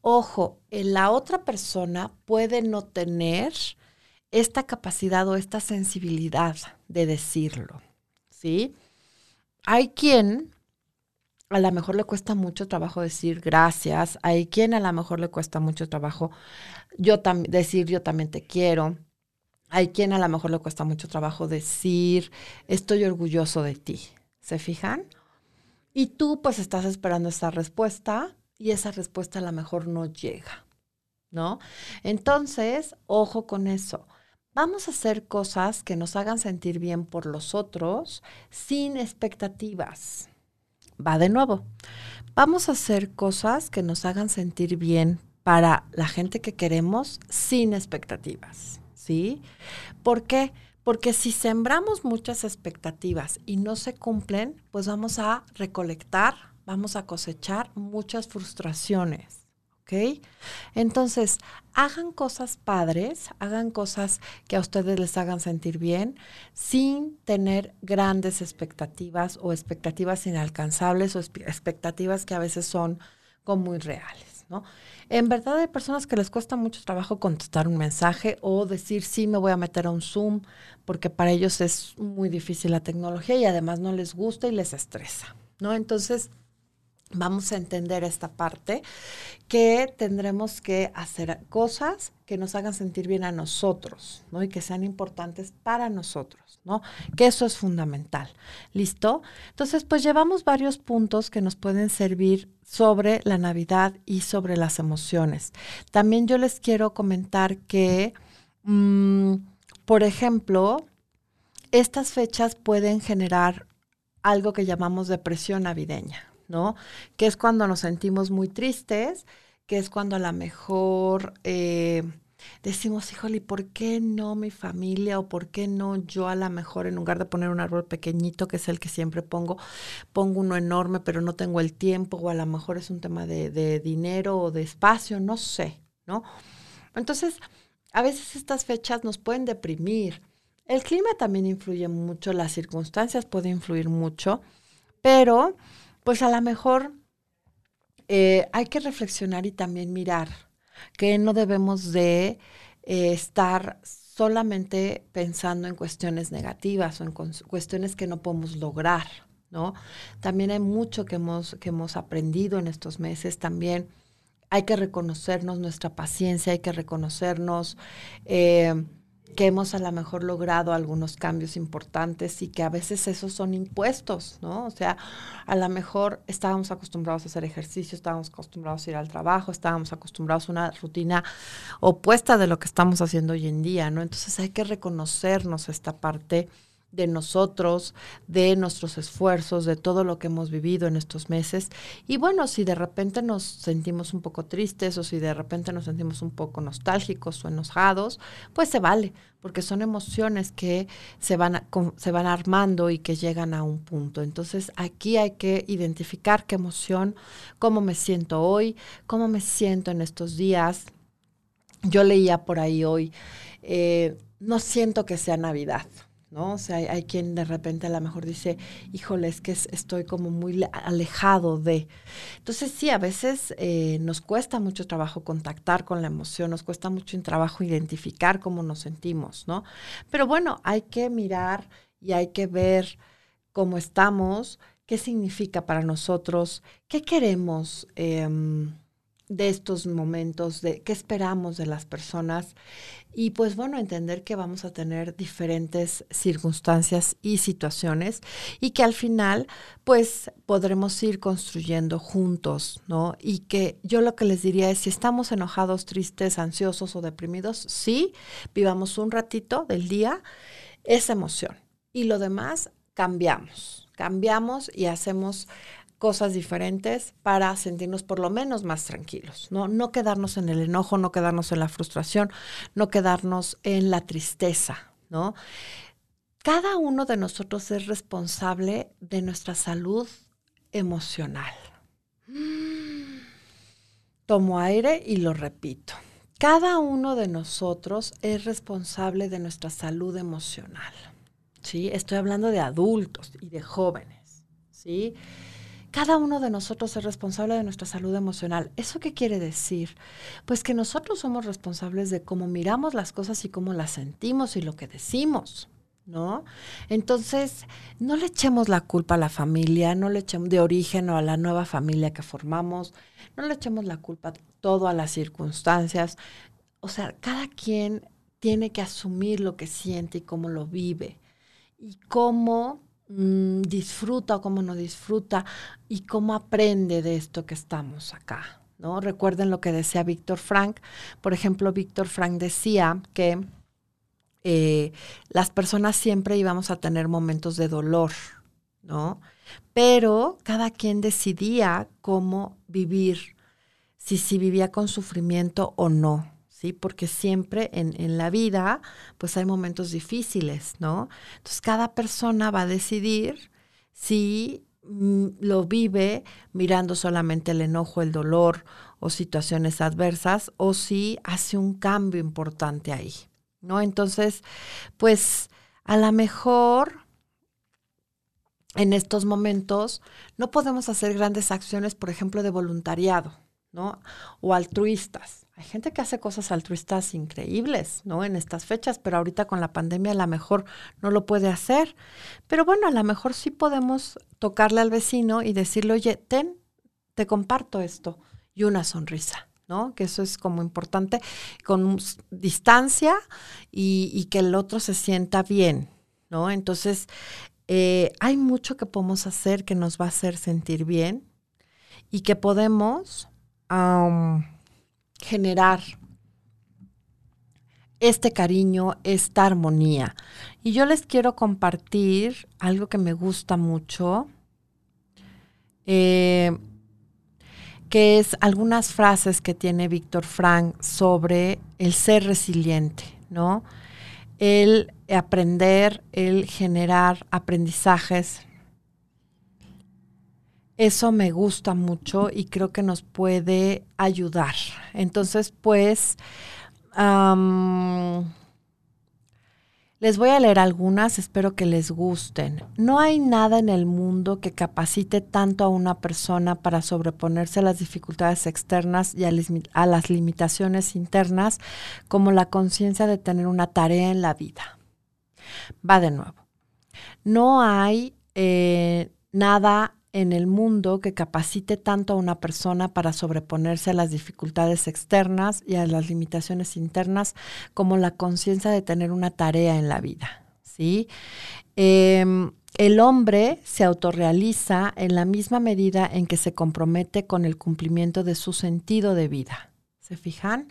ojo, la otra persona puede no tener esta capacidad o esta sensibilidad de decirlo. ¿Sí? Hay quien a lo mejor le cuesta mucho trabajo decir gracias, hay quien a lo mejor le cuesta mucho trabajo yo decir yo también te quiero, hay quien a lo mejor le cuesta mucho trabajo decir estoy orgulloso de ti, ¿se fijan? Y tú pues estás esperando esa respuesta y esa respuesta a lo mejor no llega, ¿no? Entonces, ojo con eso. Vamos a hacer cosas que nos hagan sentir bien por los otros sin expectativas. Va de nuevo. Vamos a hacer cosas que nos hagan sentir bien para la gente que queremos sin expectativas. ¿Sí? ¿Por qué? Porque si sembramos muchas expectativas y no se cumplen, pues vamos a recolectar, vamos a cosechar muchas frustraciones. ¿Ok? Entonces, hagan cosas padres, hagan cosas que a ustedes les hagan sentir bien, sin tener grandes expectativas o expectativas inalcanzables o expectativas que a veces son como irreales, ¿no? En verdad hay personas que les cuesta mucho trabajo contestar un mensaje o decir sí me voy a meter a un Zoom porque para ellos es muy difícil la tecnología y además no les gusta y les estresa, ¿no? Entonces, vamos a entender esta parte, que tendremos que hacer cosas que nos hagan sentir bien a nosotros, ¿no? Y que sean importantes para nosotros, ¿no? Que eso es fundamental. ¿Listo? Entonces, pues llevamos varios puntos que nos pueden servir sobre la Navidad y sobre las emociones. También yo les quiero comentar que, mm, por ejemplo, estas fechas pueden generar algo que llamamos depresión navideña. ¿No? Que es cuando nos sentimos muy tristes, que es cuando a lo mejor eh, decimos, híjole, ¿por qué no mi familia o por qué no yo a lo mejor en lugar de poner un árbol pequeñito, que es el que siempre pongo, pongo uno enorme, pero no tengo el tiempo o a lo mejor es un tema de, de dinero o de espacio, no sé, ¿no? Entonces, a veces estas fechas nos pueden deprimir. El clima también influye mucho, las circunstancias pueden influir mucho, pero pues a lo mejor eh, hay que reflexionar y también mirar que no debemos de eh, estar solamente pensando en cuestiones negativas o en cuestiones que no podemos lograr, ¿no? También hay mucho que hemos, que hemos aprendido en estos meses, también hay que reconocernos nuestra paciencia, hay que reconocernos eh, que hemos a lo mejor logrado algunos cambios importantes y que a veces esos son impuestos, ¿no? O sea, a lo mejor estábamos acostumbrados a hacer ejercicio, estábamos acostumbrados a ir al trabajo, estábamos acostumbrados a una rutina opuesta de lo que estamos haciendo hoy en día, ¿no? Entonces hay que reconocernos esta parte de nosotros, de nuestros esfuerzos, de todo lo que hemos vivido en estos meses. Y bueno, si de repente nos sentimos un poco tristes o si de repente nos sentimos un poco nostálgicos o enojados, pues se vale, porque son emociones que se van, se van armando y que llegan a un punto. Entonces aquí hay que identificar qué emoción, cómo me siento hoy, cómo me siento en estos días. Yo leía por ahí hoy, eh, no siento que sea Navidad ¿no? O sea, hay, quien de repente a lo mejor dice, híjole, es que estoy como muy alejado de. Entonces, sí, a veces eh, nos cuesta mucho trabajo contactar con la emoción, nos cuesta mucho trabajo identificar cómo nos sentimos, ¿no? Pero bueno, hay que mirar y hay que ver cómo estamos, qué significa para nosotros, qué queremos. Em, de estos momentos, de qué esperamos de las personas y pues bueno, entender que vamos a tener diferentes circunstancias y situaciones y que al final pues podremos ir construyendo juntos, ¿no? Y que yo lo que les diría es si estamos enojados, tristes, ansiosos o deprimidos, sí, vivamos un ratito del día esa emoción y lo demás cambiamos, cambiamos y hacemos cosas diferentes para sentirnos por lo menos más tranquilos, ¿no? No quedarnos en el enojo, no quedarnos en la frustración, no quedarnos en la tristeza, ¿no? Cada uno de nosotros es responsable de nuestra salud emocional. Tomo aire y lo repito. Cada uno de nosotros es responsable de nuestra salud emocional. ¿Sí? Estoy hablando de adultos y de jóvenes, ¿sí? Cada uno de nosotros es responsable de nuestra salud emocional. ¿Eso qué quiere decir? Pues que nosotros somos responsables de cómo miramos las cosas y cómo las sentimos y lo que decimos. ¿No? Entonces, no le echemos la culpa a la familia, no le echemos de origen o a la nueva familia que formamos, no le echemos la culpa todo a las circunstancias. O sea, cada quien tiene que asumir lo que siente y cómo lo vive y cómo Mm, disfruta o cómo no disfruta y cómo aprende de esto que estamos acá. ¿no? Recuerden lo que decía Víctor Frank. Por ejemplo, Víctor Frank decía que eh, las personas siempre íbamos a tener momentos de dolor, ¿no? Pero cada quien decidía cómo vivir, si, si vivía con sufrimiento o no. ¿Sí? Porque siempre en, la vida, pues hay momentos difíciles, ¿no? Entonces, cada persona va a decidir si mm, lo vive mirando solamente el enojo, el dolor o situaciones adversas, o si hace un cambio importante ahí, ¿no? Entonces, pues a lo mejor en estos momentos no podemos hacer grandes acciones, por ejemplo, de voluntariado, ¿no? O altruistas. Hay gente que hace cosas altruistas increíbles, ¿no? En estas fechas, pero ahorita con la pandemia a lo mejor no lo puede hacer. Pero bueno, a lo mejor sí podemos tocarle al vecino y decirle, oye, ten, te comparto esto. Y una sonrisa, ¿no? Que eso es como importante, con distancia y, que el otro se sienta bien, ¿no? Entonces, eh, hay mucho que podemos hacer que nos va a hacer sentir bien y que podemos generar este cariño, esta armonía. Y yo les quiero compartir algo que me gusta mucho, eh, que es algunas frases que tiene Víctor Frank sobre el ser resiliente, ¿no? El aprender, el generar aprendizajes eso me gusta mucho y creo que nos puede ayudar. Entonces, pues, Les voy a leer algunas, espero que les gusten. No hay nada en el mundo que capacite tanto a una persona para sobreponerse a las dificultades externas y a, las limitaciones internas como la conciencia de tener una tarea en la vida. Va de nuevo. No hay eh, nada en el mundo que capacite tanto a una persona para sobreponerse a las dificultades externas y a las limitaciones internas como la conciencia de tener una tarea en la vida. ¿sí? Em, el hombre se autorrealiza en la misma medida en que se compromete con el cumplimiento de su sentido de vida. ¿Se fijan?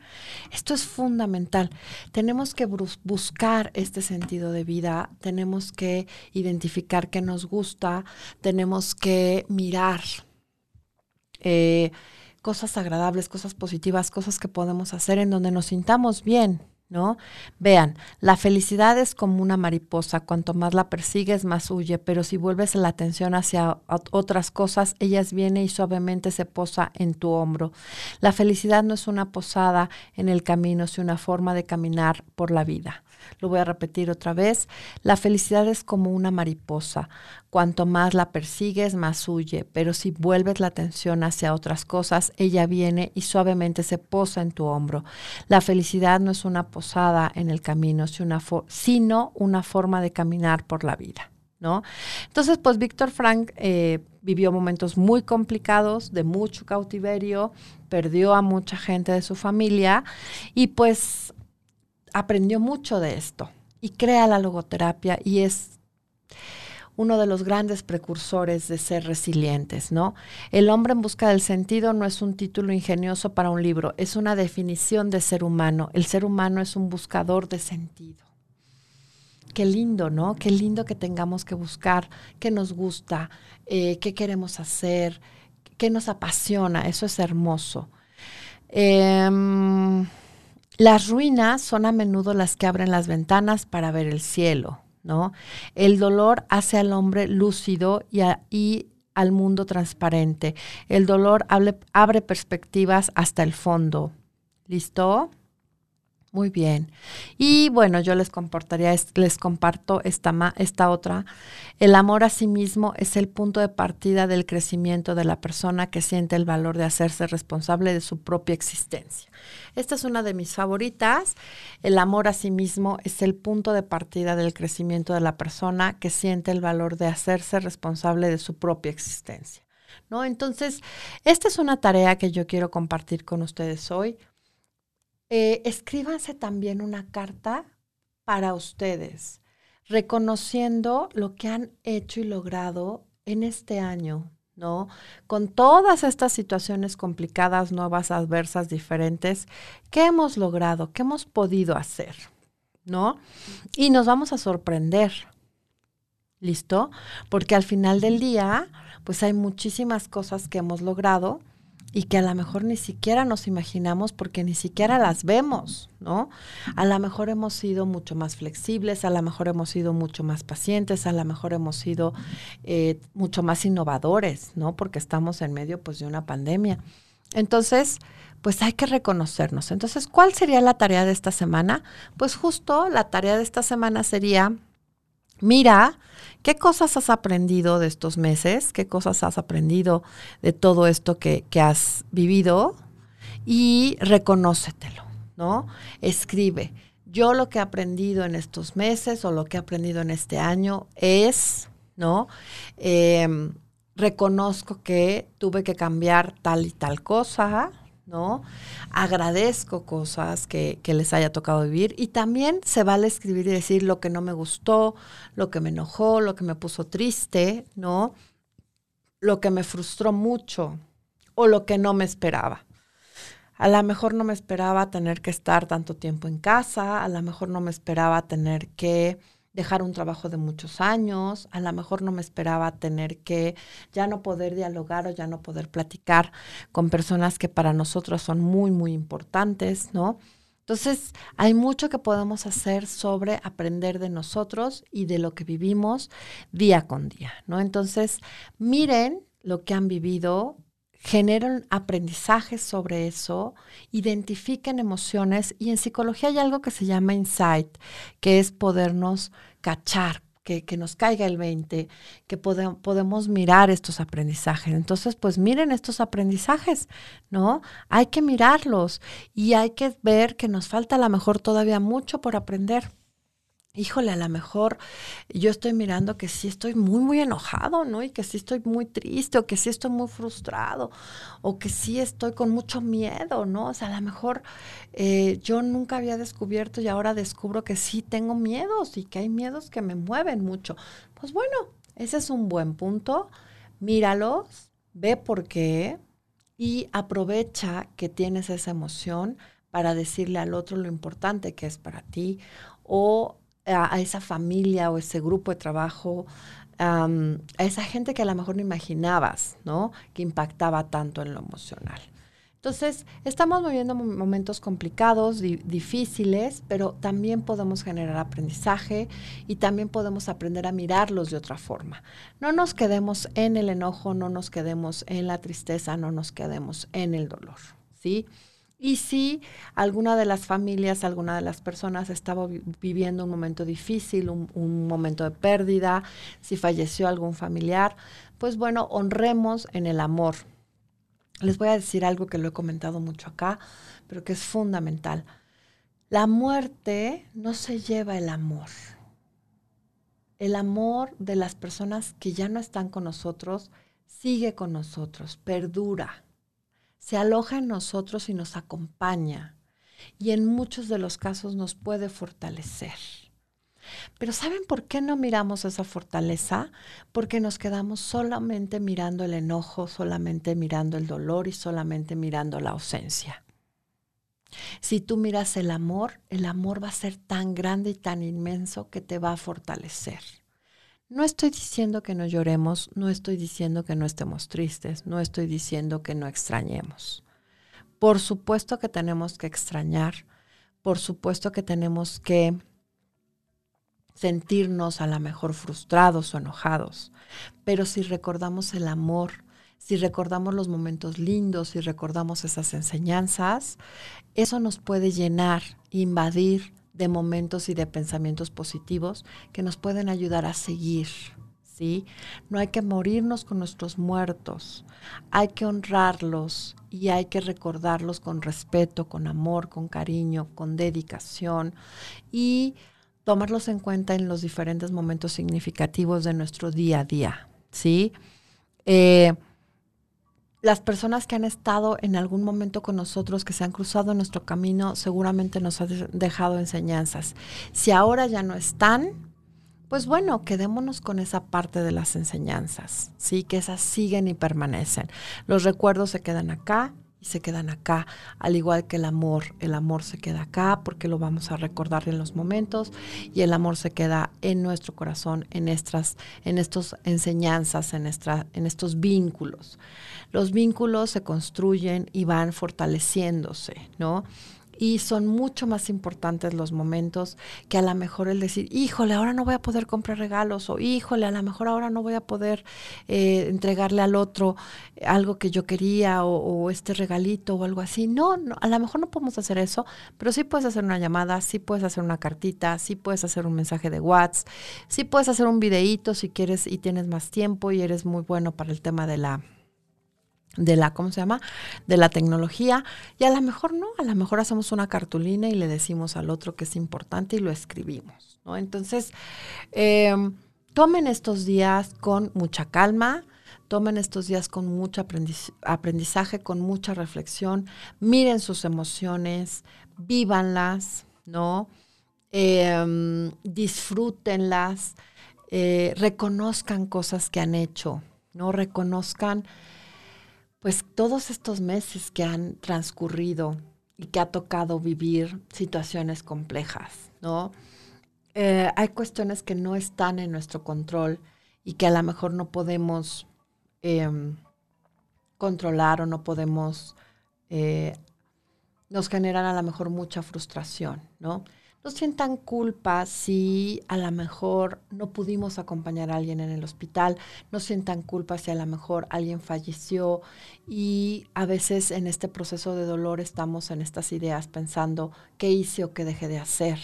Esto es fundamental. Tenemos que buscar este sentido de vida, tenemos que identificar qué nos gusta, tenemos que mirar eh, cosas agradables, cosas positivas, cosas que podemos hacer en donde nos sintamos bien, ¿no? Vean, la felicidad es como una mariposa, cuanto más la persigues, más huye, pero si vuelves la atención hacia otras cosas, ellas viene y suavemente se posa en tu hombro. La felicidad no es una posada en el camino, sino una forma de caminar por la vida. Lo voy a repetir otra vez. La felicidad es como una mariposa. Cuanto más la persigues, más huye. Pero si vuelves la atención hacia otras cosas, ella viene y suavemente se posa en tu hombro. La felicidad no es una posada en el camino, sino una forma de caminar por la vida. ¿No? Entonces, pues Víctor Frank eh, vivió momentos muy complicados, de mucho cautiverio, perdió a mucha gente de su familia y pues aprendió mucho de esto y crea la logoterapia y es uno de los grandes precursores de ser resilientes, ¿no? El hombre en busca del sentido no es un título ingenioso para un libro, es una definición de ser humano. El ser humano es un buscador de sentido. Qué lindo, ¿no? Qué lindo que tengamos que buscar qué nos gusta, eh, qué queremos hacer, qué nos apasiona. Eso es hermoso. Em, las ruinas son a menudo las que abren las ventanas para ver el cielo, ¿no? El dolor hace al hombre lúcido y, al mundo transparente. El dolor abre perspectivas hasta el fondo. ¿Listo? Muy bien. Y bueno, yo les les comparto esta, esta otra. El amor a sí mismo es el punto de partida del crecimiento de la persona que siente el valor de hacerse responsable de su propia existencia. Esta es una de mis favoritas. El amor a sí mismo es el punto de partida del crecimiento de la persona que siente el valor de hacerse responsable de su propia existencia. ¿No? Entonces, esta es una tarea que yo quiero compartir con ustedes hoy eh, escríbanse también una carta para ustedes, reconociendo lo que han hecho y logrado en este año, ¿no? Con todas estas situaciones complicadas, nuevas, adversas, diferentes, ¿qué hemos logrado? ¿Qué hemos podido hacer? ¿No? Y nos vamos a sorprender. ¿Listo? Porque al final del día, pues hay muchísimas cosas que hemos logrado y que a lo mejor ni siquiera nos imaginamos porque ni siquiera las vemos, ¿no? A lo mejor hemos sido mucho más flexibles, a lo mejor hemos sido mucho más pacientes, a lo mejor hemos sido eh, mucho más innovadores, ¿no? Porque estamos en medio pues de una pandemia. Entonces, pues hay que reconocernos. Entonces, ¿cuál sería la tarea de esta semana? Pues justo la tarea de esta semana sería, mira, ¿Qué cosas has aprendido de estos meses? ¿Qué cosas has aprendido de todo esto que, has vivido? Y reconócetelo, ¿no? Escribe. Yo lo que he aprendido en estos meses o lo que he aprendido en este año es, ¿no? Em, reconozco que tuve que cambiar tal y tal cosa, ¿no? Agradezco cosas que, les haya tocado vivir y también se vale escribir y decir lo que no me gustó, lo que me enojó, lo que me puso triste, ¿no? Lo que me frustró mucho o lo que no me esperaba. A lo mejor no me esperaba tener que estar tanto tiempo en casa, a lo mejor no me esperaba tener que dejar un trabajo de muchos años, a lo mejor no me esperaba tener que ya no poder dialogar o ya no poder platicar con personas que para nosotros son muy, muy importantes, ¿no? Entonces, hay mucho que podemos hacer sobre aprender de nosotros y de lo que vivimos día con día, ¿no? Entonces, miren lo que han vivido, generen aprendizajes sobre eso, identifiquen emociones y en psicología hay algo que se llama insight, que es podernos cachar, que, nos caiga el 20, que podemos mirar estos aprendizajes. Entonces, pues miren estos aprendizajes, ¿no? Hay que mirarlos y hay que ver que nos falta a lo mejor todavía mucho por aprender híjole, a lo mejor yo estoy mirando que sí estoy muy, muy enojado, ¿no? Y que sí estoy muy triste, o que sí estoy muy frustrado, o que sí estoy con mucho miedo, ¿no? O sea, a lo mejor eh, yo nunca había descubierto y ahora descubro que sí tengo miedos y que hay miedos que me mueven mucho. Pues bueno, ese es un buen punto. Míralos, ve por qué y aprovecha que tienes esa emoción para decirle al otro lo importante que es para ti o a, esa familia o ese grupo de trabajo, a esa gente que a lo mejor no imaginabas, ¿no? Que impactaba tanto en lo emocional. Entonces, estamos viviendo momentos complicados, difíciles, pero también podemos generar aprendizaje y también podemos aprender a mirarlos de otra forma. No nos quedemos en el enojo, no nos quedemos en la tristeza, no nos quedemos en el dolor, ¿sí? Y si alguna de las familias, alguna de las personas estaba viviendo un momento difícil, un, momento de pérdida, si falleció algún familiar, pues bueno, honremos en el amor. Les voy a decir algo que lo he comentado mucho acá, pero que es fundamental. La muerte no se lleva el amor. El amor de las personas que ya no están con nosotros sigue con nosotros, perdura se aloja en nosotros y nos acompaña y en muchos de los casos nos puede fortalecer. Pero ¿saben por qué no miramos esa fortaleza? Porque nos quedamos solamente mirando el enojo, solamente mirando el dolor y solamente mirando la ausencia. Si tú miras el amor, el amor va a ser tan grande y tan inmenso que te va a fortalecer. No estoy diciendo que no lloremos, no estoy diciendo que no estemos tristes, no estoy diciendo que no extrañemos. Por supuesto que tenemos que extrañar, por supuesto que tenemos que sentirnos a lo mejor frustrados o enojados, pero si recordamos el amor, si recordamos los momentos lindos, si recordamos esas enseñanzas, eso nos puede llenar, invadir de momentos y de pensamientos positivos que nos pueden ayudar a seguir. ¿sí? No hay que morirnos con nuestros muertos, hay que honrarlos y hay que recordarlos con respeto, con amor, con cariño, con dedicación y tomarlos en cuenta en los diferentes momentos significativos de nuestro día a día. ¿sí? Eh, las personas que han estado en algún momento con nosotros, que se han cruzado en nuestro camino, seguramente nos han dejado enseñanzas. Si ahora ya no están, pues bueno, quedémonos con esa parte de las enseñanzas, ¿sí? Que esas siguen y permanecen. Los recuerdos se quedan acá se quedan acá, al igual que el amor. El amor se queda acá porque lo vamos a recordar en los momentos y el amor se queda en nuestro corazón, en estas, en estas enseñanzas, en, en estos vínculos los vínculos se construyen y van fortaleciéndose, ¿no? Y son mucho más importantes los momentos que a lo mejor el decir, híjole, ahora no voy a poder comprar regalos o híjole, a lo mejor ahora no voy a poder eh, entregarle al otro algo que yo quería o, este regalito o algo así. No, no, a lo mejor no podemos hacer eso, pero sí puedes hacer una llamada, sí puedes hacer una cartita, sí puedes hacer un mensaje de WhatsApp, sí puedes hacer un videíto si quieres y tienes más tiempo y eres muy bueno para el tema de la de la, ¿cómo se llama? De la tecnología. Y a lo mejor no, a lo mejor hacemos una cartulina y le decimos al otro que es importante y lo escribimos, ¿no? Entonces, em, tomen estos días con mucha calma, tomen estos días con mucho aprendizaje, con mucha reflexión, miren sus emociones, vívanlas, ¿no? Eh, disfrútenlas, eh, reconozcan cosas que han hecho, ¿no? Reconozcan pues todos estos meses que han transcurrido y que ha tocado vivir situaciones complejas, ¿no? Eh, hay cuestiones que no están en nuestro control y que a lo mejor no podemos em, controlar o no podemos, eh, nos generan a lo mejor mucha frustración, ¿no? No sientan culpa si a lo mejor no pudimos acompañar a alguien en el hospital, no sientan culpa si a lo mejor alguien falleció. Y a veces en este proceso de dolor estamos en estas ideas pensando qué hice o qué dejé de hacer,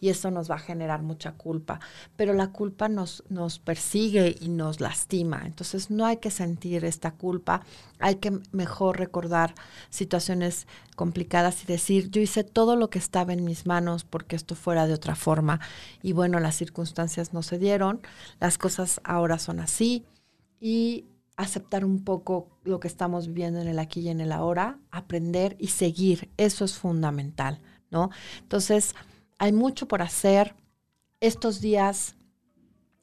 Y eso nos va a generar mucha culpa, pero la culpa nos, nos persigue y nos lastima, entonces no hay que sentir esta culpa, hay que mejor recordar situaciones complicadas y decir, yo hice todo lo que estaba en mis manos porque esto fuera de otra forma y bueno, las circunstancias no se dieron, las cosas ahora son así. Y aceptar un poco lo que estamos viviendo en el aquí y en el ahora, aprender y seguir, eso es fundamental, ¿no? Entonces, hay mucho por hacer. Estos días,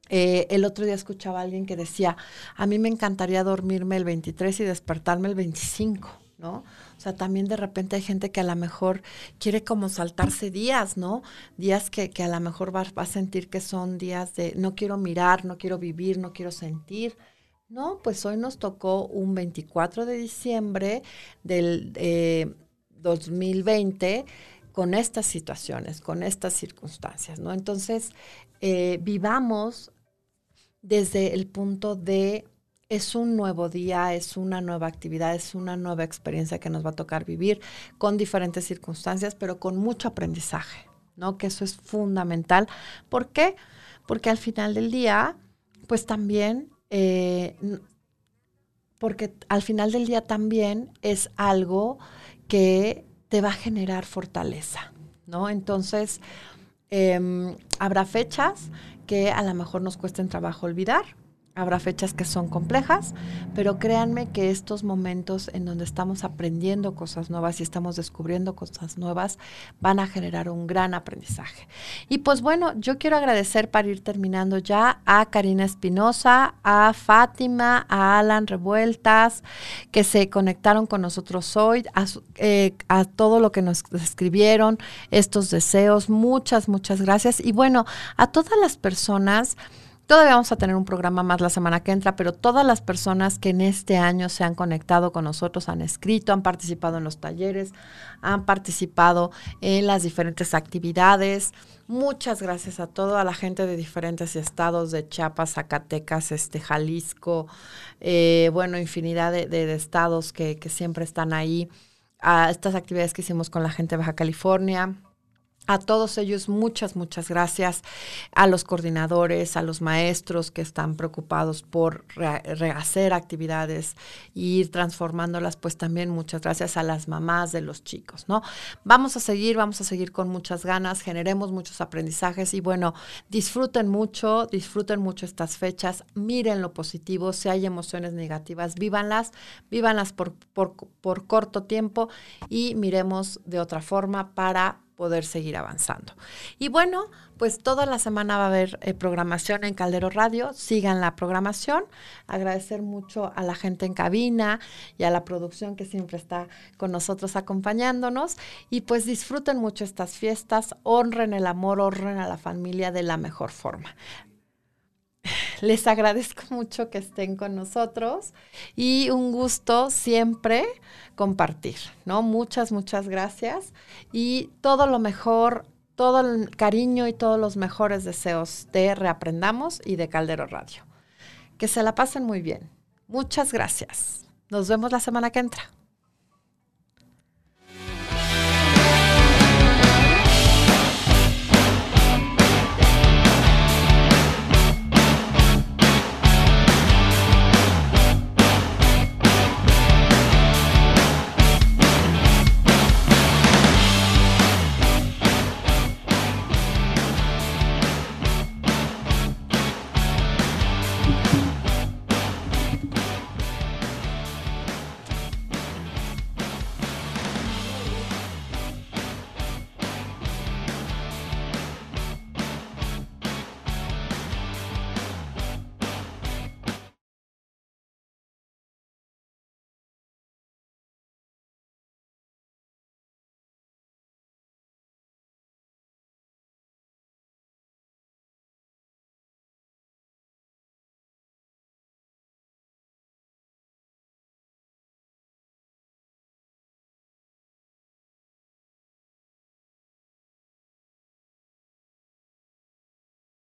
eh, el otro día escuchaba a alguien que decía, a mí me encantaría dormirme el 23 y despertarme el 25, ¿no? O sea, también de repente hay gente que a lo mejor quiere como saltarse días, ¿no? Días que, a lo mejor va, a sentir que son días de no quiero mirar, no quiero vivir, no quiero sentir. No, pues hoy nos tocó un 24 de diciembre del 2020 con estas situaciones, con estas circunstancias, ¿no? Entonces, eh, vivamos desde el punto de es un nuevo día, es una nueva actividad, es una nueva experiencia que nos va a tocar vivir con diferentes circunstancias, pero con mucho aprendizaje, ¿no? Que eso es fundamental. ¿Por qué? Porque al final del día, pues también, eh, porque al final del día también es algo que te va a generar fortaleza, ¿no? Entonces, em, habrá fechas que a lo mejor nos cuesten trabajo olvidar, Habrá fechas que son complejas, pero créanme que estos momentos en donde estamos aprendiendo cosas nuevas y estamos descubriendo cosas nuevas van a generar un gran aprendizaje. Y pues bueno, yo quiero agradecer para ir terminando ya a Karina Espinosa, a Fátima, a Alan Revueltas, que se conectaron con nosotros hoy, a, eh, a todo lo que nos escribieron, estos deseos. Muchas, muchas gracias. Y bueno, a todas las personas Todavía vamos a tener un programa más la semana que entra, pero todas las personas que en este año se han conectado con nosotros, han escrito, han participado en los talleres, han participado en las diferentes actividades. Muchas gracias a toda la gente de diferentes estados, de Chiapas, Zacatecas, este, Jalisco, eh, bueno, infinidad de, estados que, que siempre están ahí. A estas actividades que hicimos con la gente de Baja California, a todos ellos muchas, muchas gracias. A los coordinadores, a los maestros que están preocupados por rehacer actividades e ir transformándolas, pues también muchas gracias a las mamás de los chicos, ¿no? Vamos a seguir, vamos a seguir con muchas ganas, generemos muchos aprendizajes y bueno, disfruten mucho, disfruten mucho estas fechas, miren lo positivo, si hay emociones negativas, vívanlas, vívanlas por, por, por corto tiempo y miremos de otra forma para poder seguir avanzando. Y bueno, pues toda la semana va a haber eh, programación en Caldero Radio. Sigan la programación. Agradecer mucho a la gente en cabina y a la producción que siempre está con nosotros acompañándonos. Y pues disfruten mucho estas fiestas, honren el amor, honren a la familia de la mejor forma les agradezco mucho que estén con nosotros y un gusto siempre compartir, ¿no? Muchas, muchas gracias y todo lo mejor, todo el cariño y todos los mejores deseos de Reaprendamos y de Caldero Radio. Que se la pasen muy bien. Muchas gracias. Nos vemos la semana que entra.